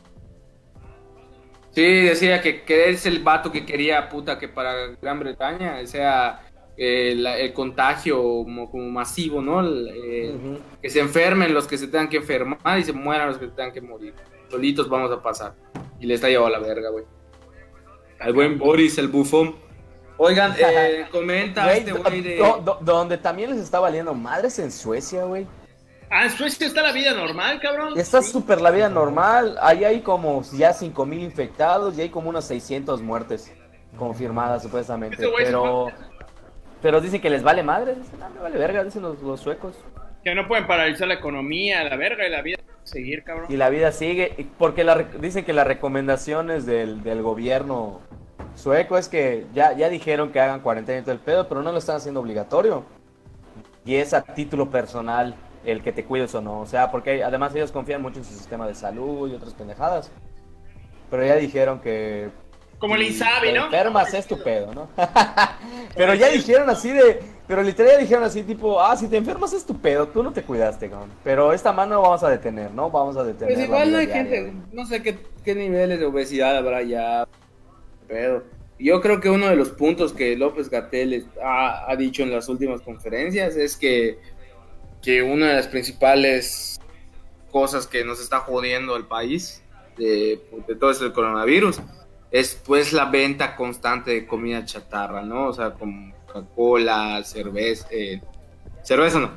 S2: Sí, decía que, que es el vato que quería, puta, que para Gran Bretaña sea eh, la- el contagio como, como masivo, ¿no? El, eh. Que se enfermen los que se tengan que enfermar y se mueran los que se tengan que morir. Solitos vamos a pasar. Y le está llevando a la verga, güey. Al buen Boris, el bufón. Oigan, eh, comenta
S4: Güey,
S2: este güey de...
S4: do- do- donde también les está valiendo madres en Suecia, güey.
S3: Ah, en Suecia está la vida normal, cabrón.
S4: Está súper la vida normal. Ahí hay como ya 5000 infectados y hay como unas 600 muertes confirmadas supuestamente. Pero pero dicen que les vale madre. Dicen, ah, me vale verga, dicen los, los suecos.
S3: Que no pueden paralizar la economía, la verga y la vida. Seguir, cabrón.
S4: Y la vida sigue. Porque la dicen que las recomendaciones del, del gobierno sueco es que ya, ya dijeron que hagan cuarentena y todo el pedo, pero no lo están haciendo obligatorio. Y es a título personal el que te cuides o no. O sea, porque además ellos confían mucho en su sistema de salud y otras pendejadas. Pero ya dijeron que...
S3: Como el Insabi, ¿no?
S4: enfermas es tu pedo, ¿no? pero ya dijeron así de... Pero literal dijeron así tipo, ah, si te enfermas es tu pedo, tú no te cuidaste, cabrón. Pero esta mano vamos a detener, ¿no? Vamos a detener.
S2: Pues igual no hay
S4: diaria,
S2: gente, no sé qué, qué niveles de obesidad habrá ya. Pero yo creo que uno de los puntos que López Gatel ha, ha dicho en las últimas conferencias es que, que una de las principales cosas que nos está jodiendo al país de, de todo esto del coronavirus es pues la venta constante de comida chatarra, ¿no? O sea, como Coca-Cola, cerveza, eh, cerveza no,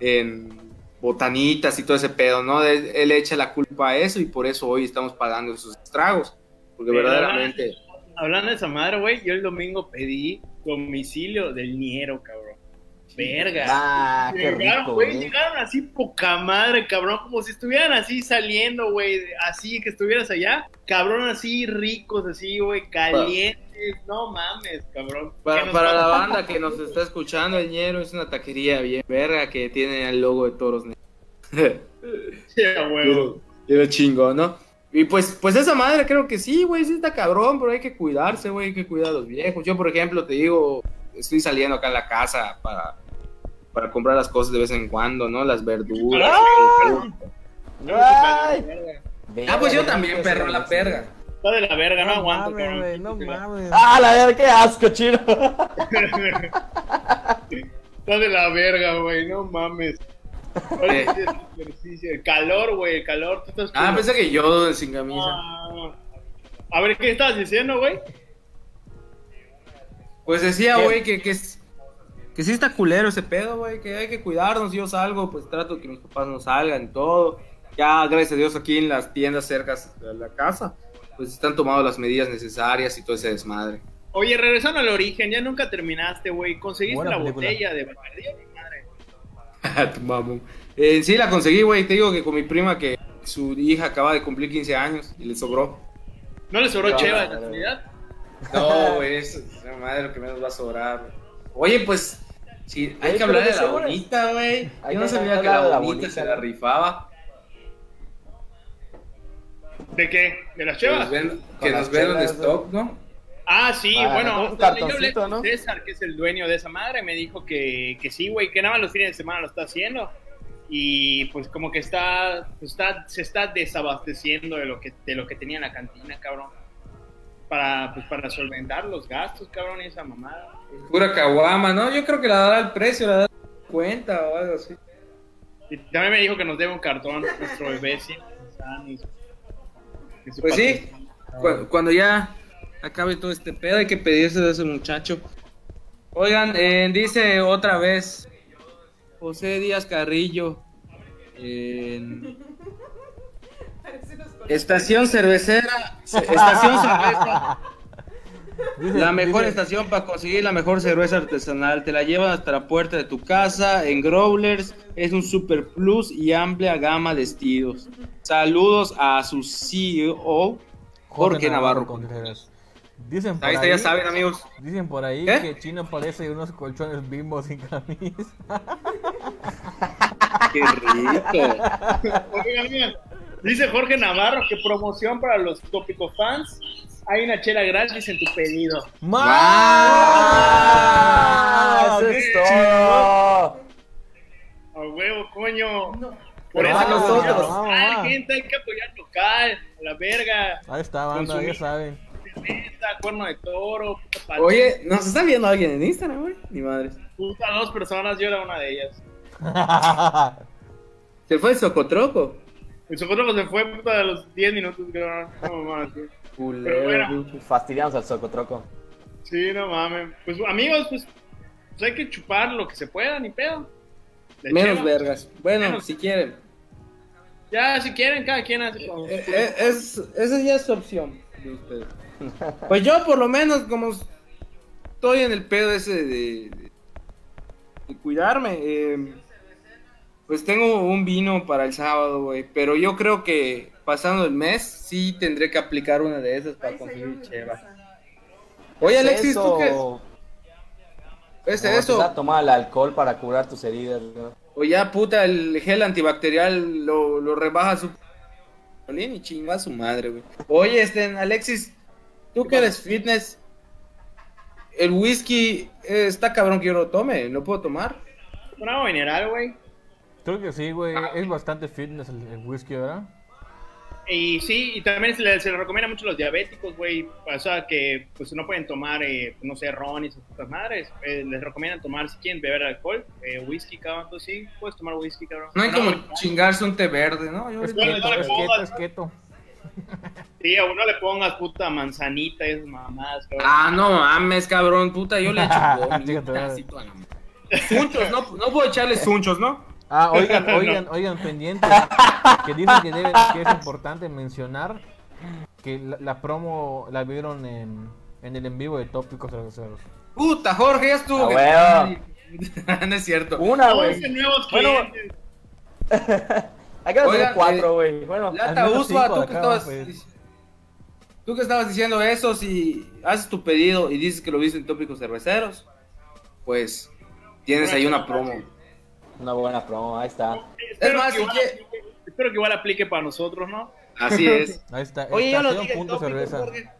S2: en botanitas y todo ese pedo, ¿no? Él, echa la culpa a eso y por eso hoy estamos pagando esos estragos, porque
S3: Pero-
S2: verdaderamente...
S3: Hablando de esa madre, güey, yo el domingo pedí domicilio del Niero, cabrón. Verga.
S4: Ah, qué
S3: Llegaron,
S4: rico,
S3: güey. llegaron así poca madre, cabrón, como si estuvieran así saliendo, güey, así que estuvieras allá, cabrón, así ricos, así, güey, calientes, no mames, cabrón.
S2: Para, para la banda que nos está escuchando, el Ñero es una taquería bien verga que tiene el logo de toros negros.
S3: Sí, a huevo.
S2: Chingo, ¿no? Y Y pues, pues esa madre creo que sí, güey, sí está cabrón, pero hay que cuidarse, güey, hay que cuidar a los viejos. Yo, por ejemplo, te digo, estoy saliendo acá en la casa para, para comprar las cosas de vez en cuando, ¿no? Las verduras.
S4: ¡Ay!
S2: Ah, pues yo también, perro, la perga.
S3: Está de la verga, no
S5: No
S3: aguanto,
S5: mames,
S3: cabrón.
S5: no mames.
S4: ¡Ah, la verga! ¡Qué asco, chino!
S3: Está de la verga, güey, no mames. Oye, ese ejercicio, El calor, güey, el calor. Tú estás
S2: Ah,
S3: como-
S2: pensé que yo sin camisa.
S3: Ah. A ver, ¿qué estabas diciendo, güey?
S2: Pues decía, güey, que, que, es- que sí está culero ese pedo, güey, que hay que cuidarnos. Yo salgo, pues trato de que mis papás no salgan y todo. Ya, gracias a Dios, aquí en las tiendas cercas de la casa, pues están tomando las medidas necesarias y todo ese desmadre.
S3: Oye, regresando al origen, ya nunca terminaste, güey. ¿Conseguiste
S5: Buena
S3: la
S5: película.
S3: botella de Bacardí? Mi madre.
S2: Tu mamón. Eh, sí, la conseguí, güey. Te digo que con mi prima, que su hija acaba de cumplir 15 años y le sobró.
S3: ¿No le sobró
S4: No,
S3: Cheva de casualidad?
S2: No, güey, eso es la madre lo que menos va a sobrar. güey. Oye, pues, sí, hay que hablar de la bonita, güey. Yo no sabía que la bonita se la rifaba.
S3: ¿De qué? ¿De las
S2: Que nos,
S3: Chevas?
S2: ven, que nos ven en
S4: chelas,
S2: stock, ¿no?
S3: Ah, sí,
S4: Ah,
S3: bueno,
S4: un
S3: hasta donde yo
S4: cartoncito,
S3: hablé con
S4: ¿no?
S3: César, que es el dueño de esa madre, me dijo que, que sí, güey, que nada más los fines de semana lo está haciendo. Y pues como que está, pues, está se está desabasteciendo de lo que de lo que tenía en la cantina, cabrón. Para pues para solventar los gastos, cabrón, y esa mamada.
S2: Pura caguama, ¿no? Yo creo que la dará el precio, la dará cuenta o algo así.
S3: Y también me dijo que nos debe un cartón nuestro bebé, sí. Que su
S2: Pues sí, cu- cuando ya acabe todo este pedo hay que pedirse de ese muchacho. Oigan, eh, dice otra vez José Díaz Carrillo. Estación cervecera. ce- Estación cerveza. La mejor
S5: dice-
S2: estación para conseguir la mejor cerveza artesanal. Te la llevan hasta la puerta de tu casa en Growlers. Es un super plus y amplia gama de estilos. Saludos a su CEO, Jorge Navarro.
S5: Contreras. Dicen por
S2: Ahí está,
S5: ahí,
S2: ya saben, amigos.
S5: dicen por ahí
S2: ¿Qué?
S5: que Chino parece unos colchones bimbos sin camisa.
S2: Qué rico.
S3: Dice Jorge Navarro que promoción para los tópico fans. Hay una chela gratis en tu pedido.
S4: ¡Ah! ¡Eso es todo!
S3: A huevo, coño. Por
S4: Pero
S3: eso
S4: vamos,
S3: nosotros.
S4: vamos,
S3: gente, hay que apoyar local. A la verga.
S5: Ahí está, banda, ya saben.
S3: Cuerno de toro. Puta,
S2: Oye, ¿nos está viendo alguien en Instagram, güey? Ni madres.
S3: Puta, dos personas, yo era una de ellas.
S2: Se fue el Socotroco.
S3: El socorro se fue puta a los 10 minutos, creo. No mames. bueno.
S4: Fastidiamos al socotroco.
S3: Sí, no mames. Pues amigos, pues, pues hay que chupar lo que se pueda, ni pedo. De
S2: Menos vergas. Bueno,
S3: Menos.
S2: si quieren.
S3: Ya, si quieren, cada quien hace como.
S2: Eh, eh, es, esa ya es su opción de ustedes. Pues yo por lo menos como estoy en el pedo ese de, de- de cuidarme, eh, pues tengo un vino para el sábado, güey. Pero yo creo que pasando el mes sí tendré que aplicar una de esas para conseguir cheva. Oye Alexis, ¿tú qué? ¿Es
S4: Como
S2: eso?
S4: empezar a tomar el alcohol para curar tus heridas, ¿no?
S2: O ya puta, el gel antibacterial lo, lo rebaja su... Olín y chinga a su madre, güey. Oye, este, Alexis, tú que eres fitness, el whisky eh, está cabrón que yo lo tome, ¿lo puedo tomar?
S3: Un agua mineral, güey.
S5: Creo que sí, güey. Es bastante fitness el, el whisky, ¿verdad?
S3: Y sí, y también se le, se le recomienda mucho a los diabéticos, güey. O sea, que pues no pueden tomar, eh, no sé, ron y esas putas madres. Eh, les recomiendan tomar, si quieren beber alcohol, eh, whisky, cabrón. Entonces sí, puedes tomar whisky, cabrón.
S2: No hay como chingarse un té verde, ¿no? Yo
S5: Es keto,
S3: no le pongas,
S5: es keto.
S3: Sí, a uno le pongas puta manzanita y esas mamadas, cabrón.
S2: Ah, no mames, cabrón, puta, yo le echo la madre. Sunchos, no, no puedo echarle sunchos, ¿no?
S5: Ah, oigan, oigan, oigan, pendientes. Que dicen que, debe, que es importante mencionar que la, la promo la vieron en, en el en vivo de Tópicos Cerveceros.
S2: Puta, Jorge, ya estuvo.
S4: Ah,
S2: que- no es cierto.
S4: Una, güey.
S3: 11 nuevos
S4: Bueno,
S3: clientes.
S4: Hay que hacer
S2: Oigan,
S4: cuatro, güey. Bueno,
S2: Lata Usua, tú que
S5: acá,
S2: estabas.
S5: pues.
S2: Tú que estabas diciendo eso, si haces tu pedido y dices que lo viste en tópicos cerveceros, pues tienes ahí una promo.
S4: Una buena promo, ahí está.
S3: Espero,
S2: más,
S3: que igual, espero que igual aplique para nosotros, ¿no?
S2: Así es.
S5: Ahí está.
S2: Oye, yo lo dije,
S5: punto
S2: tópico,
S5: cerveza.
S2: Jorge.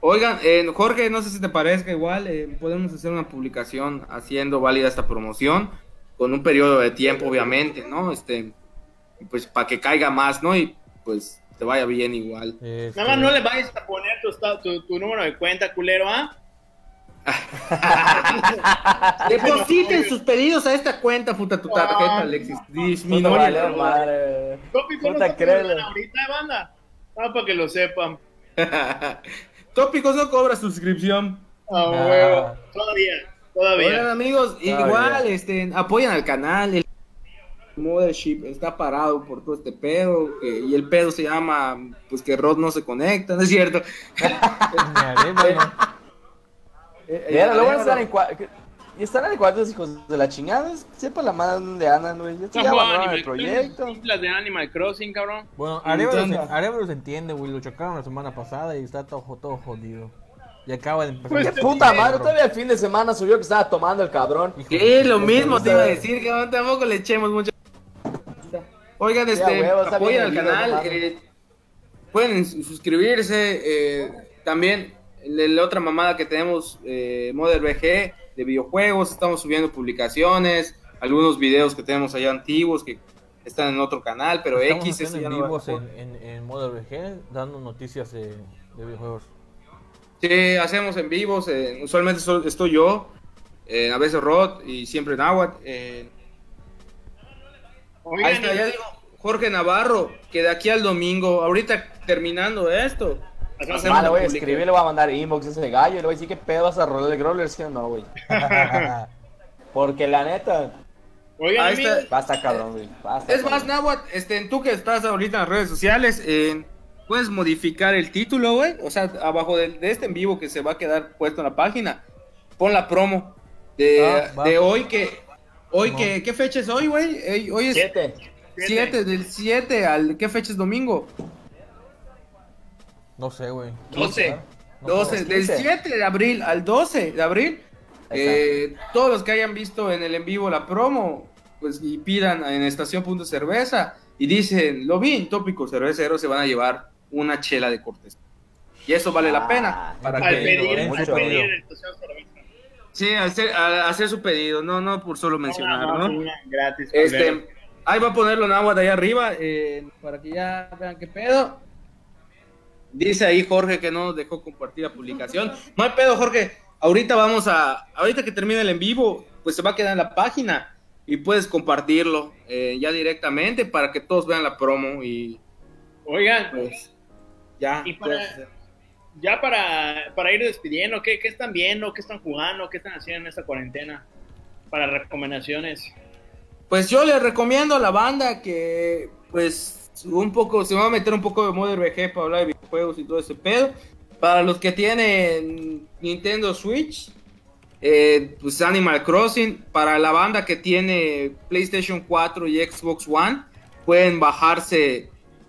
S2: Oigan, eh, Jorge, no sé si te parezca igual, eh, podemos hacer una publicación haciendo válida esta promoción con un periodo de tiempo, obviamente, ¿no? Este, pues para que caiga más, ¿no? Y pues te vaya bien igual.
S5: Este,
S3: Nada más no le vayas a poner tu, tu, tu número de cuenta, culero, ¿ah?
S2: Depositen sus pedidos a esta cuenta, puta tu tarjeta, Alexis.
S4: Puta,
S2: Disminuye.
S4: vale, madre.
S3: Tópico no
S4: Puta,
S3: está
S4: créelo.
S3: cobrando ahorita, banda. Ah, para que lo sepan.
S2: Tópicos no cobra suscripción.
S3: Ah,
S5: Ah.
S3: huevo. Todavía,
S2: Oigan,
S3: todavía.
S2: amigos,
S4: Ah,
S2: igual, este, apoyan al canal. El Mothership está parado por todo este pedo. eh, y el pedo se llama, pues que Rod no se conecta, ¿no es cierto?
S5: bueno.
S2: Eh,
S4: Mira,
S2: eh,
S4: luego van a
S2: eh,
S4: estar en cua- que- Y están en cuartos hijos de la chingada. Sepa la madre dónde andan, güey. Ya,
S3: jugando
S4: abandonaron el proyecto.
S3: Islas de Animal Crossing, cabrón.
S5: Bueno, Arevalo se, se entiende, güey. Lo chocaron la semana pasada y está todo, todo jodido. Y acaba de empezar.
S3: Pues,
S4: Qué puta madre, todavía el fin de semana subió que estaba tomando el cabrón.
S2: Sí, lo mismo te iba a decir, que tampoco le echemos mucho. Oigan, este, apoyen
S4: bien
S2: al canal,
S4: no
S2: eh, pueden sus- suscribirse, eh, también la, otra mamada que tenemos, eh, Modern VG, de videojuegos, estamos subiendo publicaciones, algunos videos que tenemos allá antiguos que están en otro canal, pero
S5: Estamos
S2: X ya
S5: en
S2: no
S5: vivos en, en, en modo VG, dando noticias de, de videojuegos.
S2: Sí, hacemos en vivos, eh, usualmente so- estoy yo, eh, a veces Rod y siempre Nahuatl, eh,
S3: Oigan,
S2: Ahí está, ya digo, Jorge Navarro, que de aquí al domingo, ahorita terminando esto, hacemos
S4: Ah,
S2: una
S4: le voy a
S2: publica-
S4: escribir, le voy a mandar inbox a ese gallo. Le voy a decir, ¿qué pedo vas a rolar el growler? ¿Sí o no, güey? Porque la neta,
S3: oigan,
S2: Ahí está.
S4: basta cabrón, güey. Basta,
S2: Es más. Nahuatl, este, tú que estás ahorita en las redes sociales, eh, puedes modificar el título, güey. O sea, abajo de, de este en vivo que se va a quedar puesto en la página, pon la promo de,
S5: Ah,
S2: de hoy que... Hoy
S5: No.
S2: que, ¿qué fecha es hoy, güey? Hoy es
S4: Siete.
S2: 7, del 7 al... ¿Qué fecha es domingo?
S5: No sé, güey.
S3: 12.
S5: No,
S2: 12,
S4: es
S2: del
S4: 15.
S2: 7 de abril al 12 de abril.
S4: Ahí
S2: eh, todos los que hayan visto en el en vivo la promo, pues y pidan en estación punto cerveza y dicen, lo vi en tópico cervecero, se van a llevar una chela de cortés. Y eso vale la
S4: Ah,
S2: pena. Para
S3: al
S2: que,
S3: pedir, al pedir
S2: sí, al hacer, hacer su pedido, no, no por solo mencionar,
S3: Una,
S2: ¿no?
S3: una gratis. culero.
S2: Este, ahí va a ponerlo en agua de allá arriba eh, para que ya vean qué pedo. Dice ahí Jorge que no nos dejó compartir la publicación. No hay pedo, Jorge. Ahorita vamos a, ahorita que termine el en vivo, pues se va a quedar en la página y puedes compartirlo eh, ya directamente para que todos vean la promo y
S3: Oigan,
S2: pues ya.
S3: Y para-
S2: hacer.
S3: ya para, para ir despidiendo, ¿qué, ¿qué están viendo? ¿Qué están jugando? ¿Qué están haciendo en esta cuarentena? Para recomendaciones.
S2: Pues yo les recomiendo a la banda que, pues, un poco, se va a meter un poco de Modern VG para hablar de videojuegos y todo ese pedo. Para los que tienen Nintendo Switch, eh, pues Animal Crossing. Para la banda que tiene PlayStation 4 y Xbox One, pueden bajarse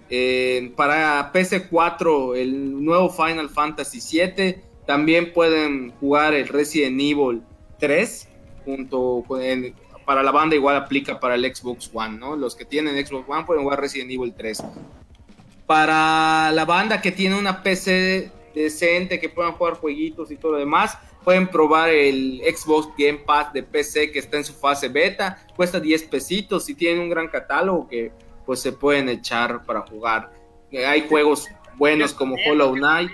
S2: eh, para PC4 el nuevo Final Fantasy VII. También pueden jugar el Resident Evil 3 junto con el- para la banda igual aplica para el Xbox One, ¿no? Los que tienen Xbox One pueden jugar Resident Evil 3. Para la banda que tiene una PC decente, que puedan jugar jueguitos y todo lo demás, pueden probar el Xbox Game Pass de PC que está en su fase beta. Cuesta 10 pesitos y tiene un gran catálogo que pues se pueden echar para jugar. Hay juegos buenos como Hollow Knight.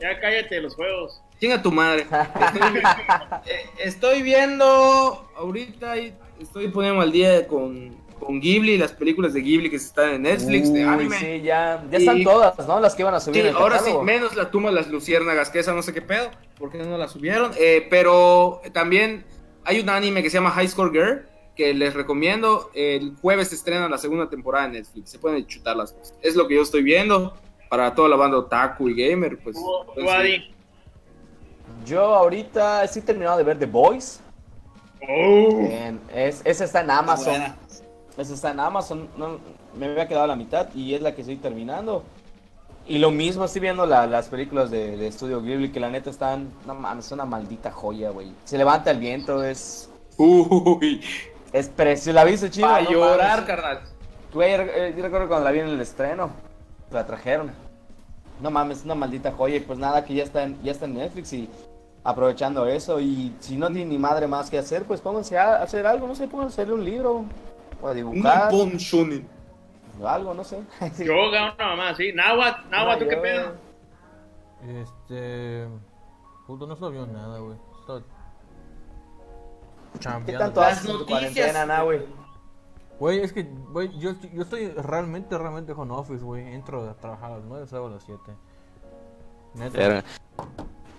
S3: Ya cállate los juegos.
S2: Chinga tu madre. Estoy, eh, estoy viendo ahorita, y estoy poniendo al día con, con Ghibli, las películas de Ghibli que están en Netflix, de anime.
S4: sí, ya, ya
S2: Y-
S4: están todas, ¿no? Las que iban a subir
S2: Sí,
S4: en el
S2: ahora sí, menos la tumba de las luciérnagas, que esa no sé qué pedo, porque no la subieron. Eh, pero también hay un anime que se llama High Score Girl, que les recomiendo. El jueves se estrena la segunda temporada en Netflix, se pueden chutar las dos. Es lo que yo estoy viendo para toda la banda otaku y gamer. Pues,
S3: tú,
S2: pues.
S4: Yo ahorita estoy terminado de ver The Boys.
S3: Oh,
S4: En- es, esa está en Amazon. Esa está en Amazon. no- me había quedado a la mitad y es la que estoy terminando. Y lo mismo, estoy viendo la- las películas de, de Studio Ghibli que la neta están. No mames, es una maldita joya, güey. Se levanta el viento, es.
S2: Uy,
S4: Es precioso. ¿La viste, chido?
S2: para
S4: No
S2: llorar,
S4: mames.
S2: carnal.
S4: Güey, eh, yo recuerdo cuando la vi en el estreno. la trajeron. No mames, una maldita joya. Y pues nada, que ya está en, ya está en Netflix y aprovechando eso. Y si no tiene ni madre más que hacer, pues pónganse a hacer algo. No sé, pónganse a hacerle un libro o a dibujar.
S2: Nippon Shonen.
S4: algo, no sé.
S3: Yoga, una mamá así. Nahuatl, Nahuatl, ¿tú qué pedo?
S5: Este. Puto, no estoy viendo nada, güey. Estoy.
S4: ¿Qué tanto
S2: Las
S4: haces en tu
S2: noticias.
S4: cuarentena, nah, güey?
S5: Güey, es que, güey, yo, yo estoy realmente, realmente con office, güey. Entro a trabajar a las 9, salgo a las 7. Neta.
S6: Verga.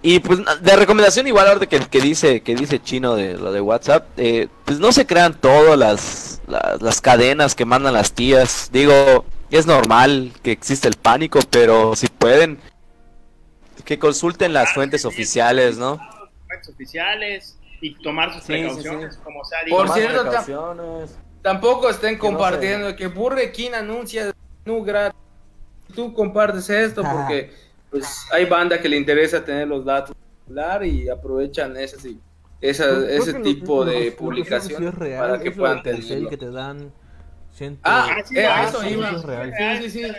S6: Y pues de recomendación igual ahora que, que dice que dice chino de lo de WhatsApp, eh, pues no se crean todas las, las las cadenas que mandan las tías. Digo, es normal que existe el pánico, pero si pueden que consulten las fuentes oficiales, ¿no?
S3: Fuentes oficiales y tomar sus
S4: Sí,
S3: precauciones,
S4: sí.
S3: como sea. Digo,
S2: Por cierto. Tampoco estén
S4: Que no
S2: compartiendo que Burger King anuncia nu gratis. Tú compartes esto porque pues hay banda que le interesa tener los datos y aprovechan esas y esa- ese tipo
S5: lo-
S2: de
S5: que sí real,
S2: para que puedan tenerlo.
S5: que te dan ciento-
S2: Ah,
S3: Ah, sí,
S2: eso
S3: sí,
S2: iba.
S5: es real.
S2: Sí, sí, sí.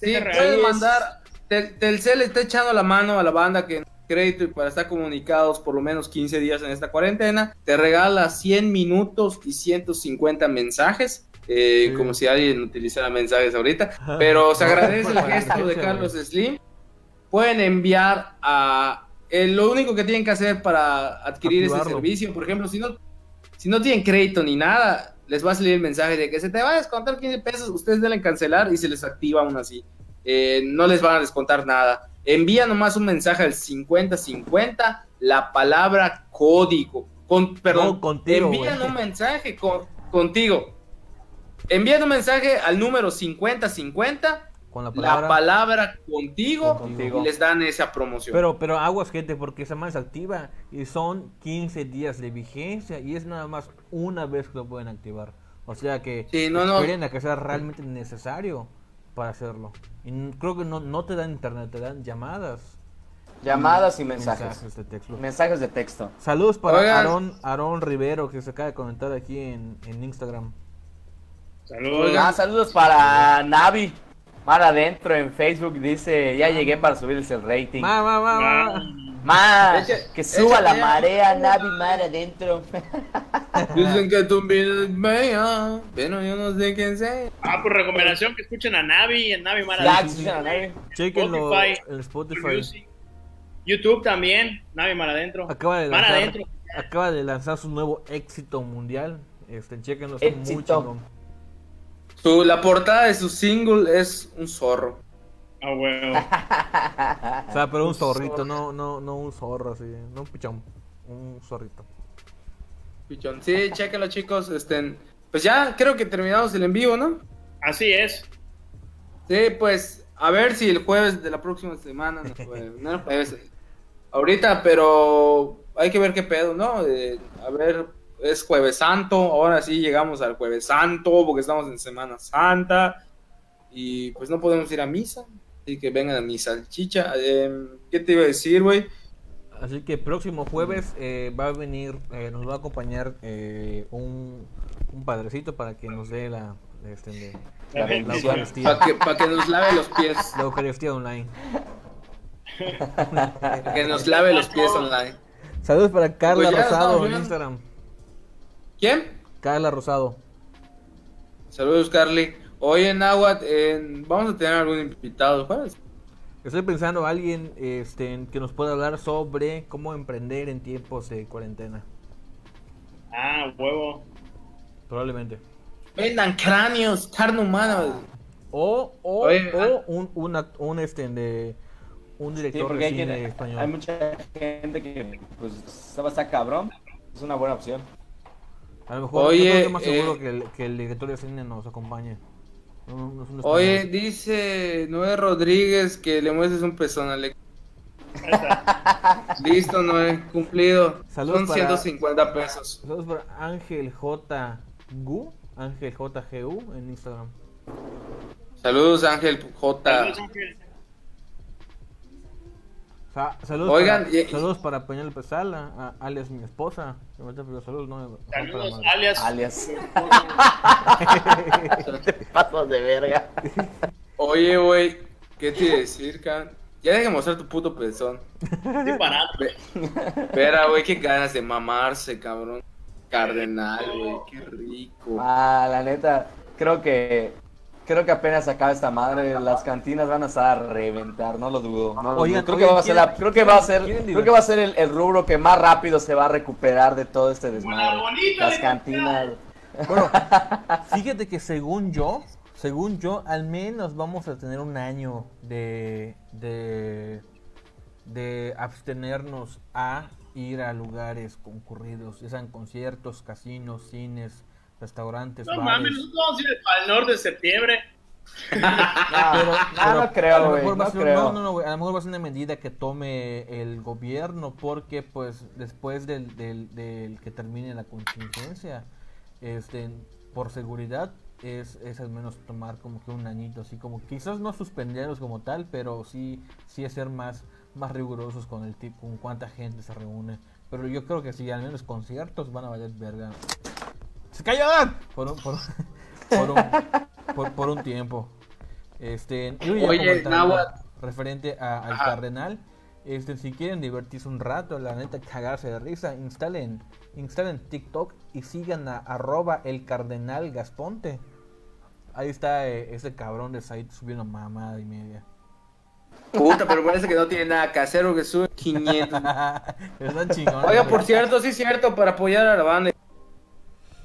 S3: Sí,
S2: puedes
S4: es-
S2: mandar. Tel- Telcel está echando la mano a la banda que crédito y para estar comunicados por lo menos 15 días en esta cuarentena, te regala 100 minutos y 150 mensajes. eh,
S5: Sí.
S2: Como si alguien utilizara mensajes ahorita. Pero se agradece el
S5: Bueno,
S2: gesto de Carlos Slim. Pueden enviar a. eh, lo único que tienen que hacer para adquirir ese servicio, por ejemplo, si no, si no tienen crédito ni nada, les va a salir el mensaje de que se te va a descontar 15 pesos, ustedes deben cancelar y se les activa aún así. Eh, no les van a descontar nada. Envía nomás un mensaje al 5050, la palabra código. Con, perdón,
S5: No, contigo,
S2: envían
S5: güey.
S2: un mensaje con- contigo. Envían un mensaje al número 5050,
S5: con la
S2: la
S5: palabra.
S2: palabra contigo,
S4: Contigo.
S2: y les dan esa promoción.
S5: Pero, pero aguas, gente, porque esa más activa y son 15 días de vigencia y es nada más una vez que lo pueden activar. O sea que
S2: Sí, no, no.
S5: esperen a que sea realmente necesario para hacerlo. Y creo que no, no te dan internet, te dan llamadas.
S4: Llamadas y mensajes.
S5: Mensajes de texto.
S4: Mensajes de texto.
S5: Saludos para. Aarón, Aarón Rivero que se acaba de comentar aquí en, en Instagram.
S3: Saludos.
S4: Ah, saludos para Navi. Mar adentro en Facebook dice, ya llegué para subirles el rating.
S5: Ma, ma, ma, ma.
S3: Ah,
S4: Mar,
S2: Echa-
S4: que suba la marea, Navi, mar adentro.
S2: Dicen que tú vienes pero yo no sé quién sea.
S3: Ah, por recomendación que escuchen a Navi, en Navi Mara.
S4: Ya, escuchan a Navi.
S5: Chequenlo en Spotify.
S3: YouTube también, Navi Mar adentro.
S5: Acaba de
S3: Mar
S5: lanzar,
S3: adentro.
S5: acaba de lanzar su nuevo éxito mundial. Este, chequenlo, está muy chingón.
S2: Su, la portada de su single es un zorro.
S3: Ah, huevo.
S5: O sea, pero un zorrito, no, no, no un zorro así, no un pichón, un zorrito.
S2: Pichón. Sí, chéquenlo chicos. Este, pues ya creo que terminamos el en vivo, ¿no?
S3: Así es.
S2: Sí, pues a ver si el jueves de la próxima semana, no, jueves, no el jueves, ahorita, pero hay que ver qué pedo, ¿no? Eh, a ver, es jueves santo, ahora sí llegamos al jueves santo porque estamos en Semana Santa y pues no podemos ir a misa, así que vengan a mi salchicha. Eh, ¿Qué te iba a decir, güey?
S5: Así que próximo jueves eh, va a venir, eh, nos va a acompañar eh, un, un padrecito para que nos dé la, este, de-
S4: La
S5: la
S4: bendición.
S5: Eucaristía,
S2: Para que, pa' que nos lave los pies,
S5: la Eucaristía online.
S2: que nos lave los pies online.
S5: Saludos para Carla
S2: Pues ya
S5: Rosado en. Instagram.
S2: ¿Quién?
S5: Carla Rosado.
S2: Saludos, Carly. Hoy en Nahuatl eh, vamos a tener algún invitado. ¿cuál es?
S5: Estoy pensando a alguien este, que nos pueda hablar sobre cómo emprender en tiempos de cuarentena.
S3: Ah, huevo.
S5: Probablemente.
S2: Vendan cráneos, carne humana.
S5: O, o,
S2: Oye,
S5: o
S2: ah.
S5: un, un, un, este, de, un
S4: Sí,
S5: director
S4: porque
S5: de
S4: hay,
S5: cine español.
S4: hay mucha gente que pues estaba está cabrón. Es una buena opción.
S5: A lo mejor
S2: Oye,
S5: que más seguro
S2: eh,
S5: que, el, que el director de cine nos acompañe. No, no es un
S2: Oye, dice Noé Rodríguez que le muestres un pezón a Alex. Listo, Noé, cumplido.
S5: Saludos
S2: Son
S5: para-
S2: 150 pesos.
S5: Saludos para Ángel J. Gu, Ángel J. GU en Instagram.
S2: Saludos, Ángel J.
S3: Saludos, Ángel.
S5: Sa- saludos,
S2: Oigan,
S5: para,
S2: y-
S5: saludos para Peñal Pesala, a- alias mi esposa. Que me pidió saludos, no, no
S3: Saludos,
S5: madre.
S3: alias.
S4: Alias. Pasos de verga.
S2: Oye, güey, ¿qué te iba a decir, cabrón? Ya deja de mostrar tu puto pezón.
S3: Estoy parado.
S2: Espera, güey, qué ganas de mamarse, cabrón. Cardenal, güey, qué rico.
S4: Ah, la neta, creo que creo que apenas acaba esta madre, las cantinas van a estar a reventar, no lo dudo. no lo
S5: Oigan,
S4: dudo. creo, que va a ser la-
S5: ¿quieren-
S4: creo que va a ser creo que va a ser el, el rubro que más rápido se va a recuperar de todo este desmadre. Las cantinas.
S5: Bueno, fíjate que según yo, según yo, al menos vamos a tener un año de, de, de abstenernos a ir a lugares concurridos, ya sean conciertos, casinos, cines, restaurantes,
S3: No
S5: bares.
S3: mames, nosotros vamos a ir al norte de septiembre.
S5: Pero,
S4: Ah,
S5: pero
S4: no creo, güey, no
S5: ser-
S4: creo.
S5: no, no, no, güey, a lo mejor va a ser una medida que tome el gobierno porque pues después del, del, del que termine la contingencia, este, por seguridad es, es al menos tomar como que un añito así como quizás no suspenderlos como tal, pero sí sí ser más más rigurosos con el tipo con cuánta gente se reúne. Pero yo creo que sí, al menos conciertos van a valer verga. ¡Se cayó! Por un, por, un- por un, por, por un tiempo. Este, yo ya
S2: Oye,
S5: referente a- al
S2: Ajá.
S5: Cardenal, este, si quieren divertirse un rato, la neta cagarse de risa, instalen, instalen TikTok y sigan a arroba el Cardenal Gasponte. Ahí está eh, ese cabrón de Said subiendo mamada y media.
S2: Puta, pero parece que no tiene nada que hacer o que sube 500.
S5: Están chingones.
S2: Oiga, por cierto, sí es cierto, para apoyar a la banda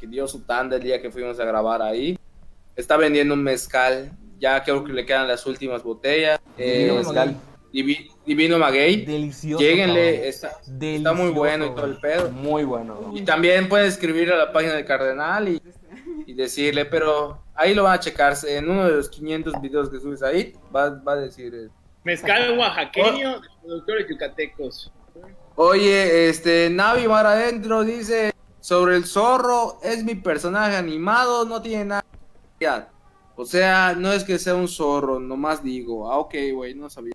S2: dio su tanda el día que fuimos a grabar ahí. Está vendiendo un mezcal. Ya creo que le quedan las últimas botellas.
S4: Divino
S2: Eh,
S4: mezcal.
S2: Divi- Divino Maguey.
S5: Delicioso.
S2: Lléguenle, está, muy bueno y todo el pedo.
S4: Muy bueno.
S2: Y también pueden escribir a la página del Cardenal y, y decirle, pero ahí lo van a checarse. En uno de los 500 videos que subes ahí, va, va a decir... eh,
S3: Mezcal oaxaqueño de productores yucatecos.
S2: Oye, este, Navi Mar Adentro dice, sobre el zorro, es mi personaje animado, no tiene nada que. O sea, no es que sea un zorro, nomás digo, ah, ok, güey, no sabía.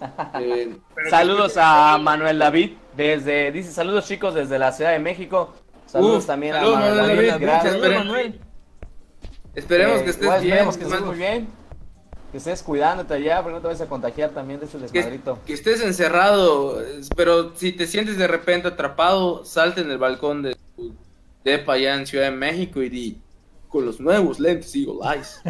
S2: Eh,
S4: Saludos a Manuel David desde dice saludos chicos desde la Ciudad de México. Saludos
S2: Uf,
S4: también
S2: saludos,
S4: a Manuel
S2: Manuel
S4: David.
S2: David,
S4: gracias.
S5: Manuel.
S2: esperemos
S4: Eh,
S2: que estés
S4: igual
S2: bien.
S4: Esperemos que estés muy bien. Que estés cuidándote allá, porque no te vayas a contagiar también de este
S2: que,
S4: desmadrito.
S2: que estés encerrado, pero si te sientes de repente atrapado, salte en el balcón de depa allá en Ciudad de México y di, con los nuevos lentes Eagle Eyes,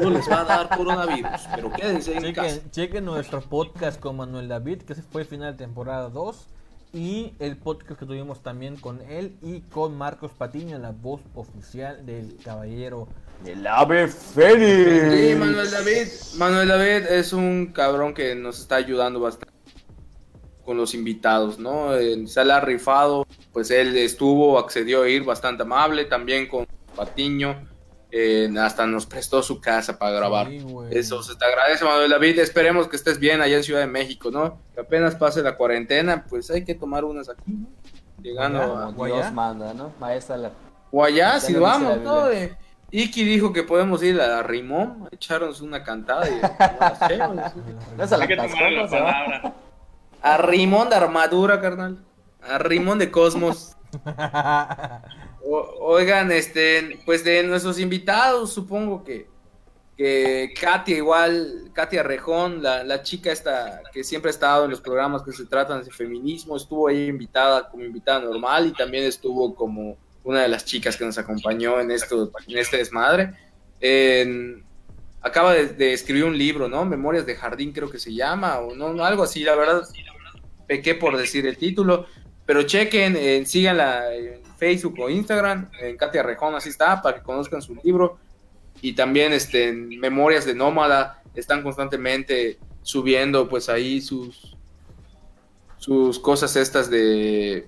S2: no les va a dar coronavirus, pero quédense en casa.
S5: Chequen, chequen nuestro podcast con Manuel David, que ese fue el final de temporada 2. Y el podcast que tuvimos también con él y con Marcos Patiño, la voz oficial del Caballero.
S4: El ave fénix.
S2: Sí, Manuel David. Manuel David es un cabrón que nos está ayudando bastante con los invitados, ¿no? Eh, se la ha rifado, pues él estuvo, accedió a ir bastante amable, también con Patiño, eh, hasta nos prestó su casa para grabar.
S5: Sí.
S2: Eso se te agradece, Manuel David. Esperemos que estés bien allá en Ciudad de México, ¿no? Que apenas pase la cuarentena, pues hay que tomar unas aquí, ¿no? Llegando a...
S5: Guayá.
S4: Dios manda, ¿no? Maestra la...
S2: O allá,
S4: Ya
S2: si
S4: lo dice
S2: vamos, ¿no? Iki dijo que podemos ir a Rimón, echarnos una cantada y.
S4: No la
S3: palabra.
S2: A Rimón de armadura, carnal. A Rimón de Cosmos. O- oigan, este, pues de nuestros invitados, supongo que, que Katia igual, Katia Rejón, la, la chica esta que siempre ha estado en los programas que se tratan de feminismo, estuvo ahí invitada como invitada normal y también estuvo como una de las chicas que nos acompañó en esto, en este desmadre. En- acaba de, de escribir un libro, ¿no? Memorias de Jardín creo que se llama, o no, no, algo así, la verdad, pequé por decir el título, pero chequen, eh, síganla en Facebook o Instagram, en Katia Rejón, así está, para que conozcan su libro, y también este, en Memorias de Nómada, están constantemente subiendo pues ahí sus sus cosas estas de,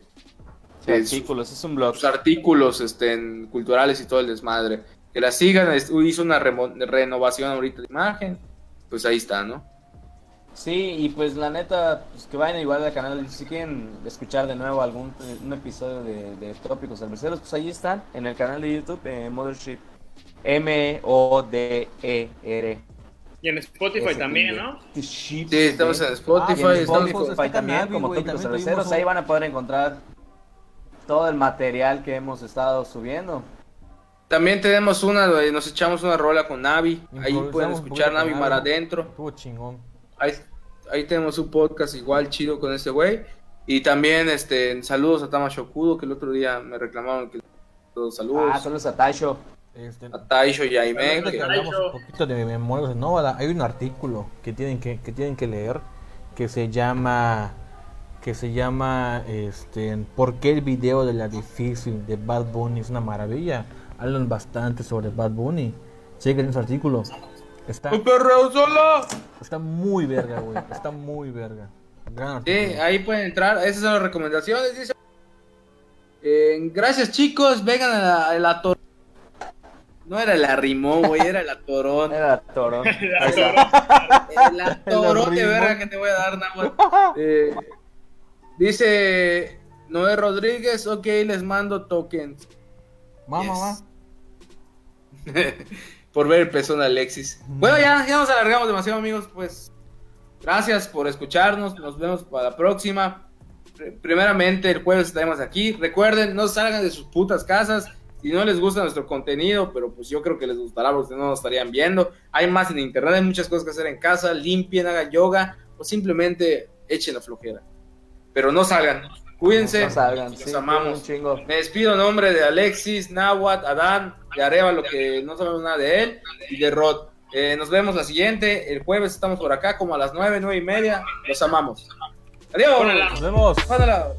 S2: de sus-
S4: Artículos, es un blog.
S2: sus artículos este, en culturales y todo el desmadre. Que la sigan, hizo una remo- renovación ahorita de imagen, pues ahí está, ¿no?
S4: Sí, y pues la neta, pues que vayan igual al canal, si quieren escuchar de nuevo algún un episodio de, de Tópicos Cerveceros, pues ahí están, en el canal de YouTube, eh, Mothership, M-O-D-E-R.
S3: Y en Spotify también, ¿no?
S2: Sí, estamos en Spotify,
S4: Ah, y en Spotify también, como
S5: también tuvimos
S4: Cerveceros, ahí van a poder encontrar todo el material que hemos estado subiendo.
S2: También tenemos una, donde nos echamos una rola con Navi. Ahí pueden escuchar Navi Mar
S5: Navi.
S2: adentro.
S5: Estuvo chingón.
S2: Ahí, ahí tenemos un podcast igual chido con este güey. Y también este saludos a Tama Shokudo, que el otro día me reclamaron que todos saludos.
S4: Ah, solo es a Taisho.
S5: Este,
S2: A Taisho y Aime,
S5: que hablamos un poquito de Memorias hay un artículo que tienen que, que tienen que leer que se llama que se llama este ¿Por qué el video de la difícil de Bad Bunny es una maravilla? Hablan bastante sobre Bad Bunny. Chequen ese artículo. Está,
S2: ¡Un perreo solo!
S5: está muy verga, güey. Está muy verga. Gran
S2: Sí, ahí pueden entrar. Esas son las recomendaciones. Dice. Eh, gracias, chicos. Vengan a la, a la tor- No era la rimó, güey, era la torón.
S4: Era toro.
S2: la torón de
S5: rimó.
S2: verga que te voy a dar, Nahuatl. Eh, dice Noé Rodríguez, ok, les mando tokens.
S5: Mamá,
S2: Yes. por ver el pezón de Alexis. Bueno, ya, ya nos alargamos demasiado, amigos. Pues gracias por escucharnos. Nos vemos para la próxima. Pr- Primeramente, el jueves estaremos aquí. Recuerden, no salgan de sus putas casas. Si no les gusta nuestro contenido, pero pues yo creo que les gustará porque no nos estarían viendo. Hay más en internet, hay muchas cosas que hacer en casa. Limpien, hagan yoga o simplemente echen la flojera. Pero no salgan. Cuídense.
S4: No salgan,
S2: Los
S4: sí,
S2: amamos.
S4: un chingo.
S2: Me despido en nombre de Alexis, Nahuatl, Adán, de Arevalo, que no sabemos nada de él, y de Rod. Eh, nos vemos la siguiente. El jueves estamos por acá, como a las nueve, nueve y media. Los amamos. Adiós.
S5: Nos vemos.
S2: Mándala.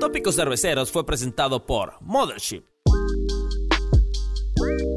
S1: Tópicos Cerveceros fue presentado por Mothership. Bye.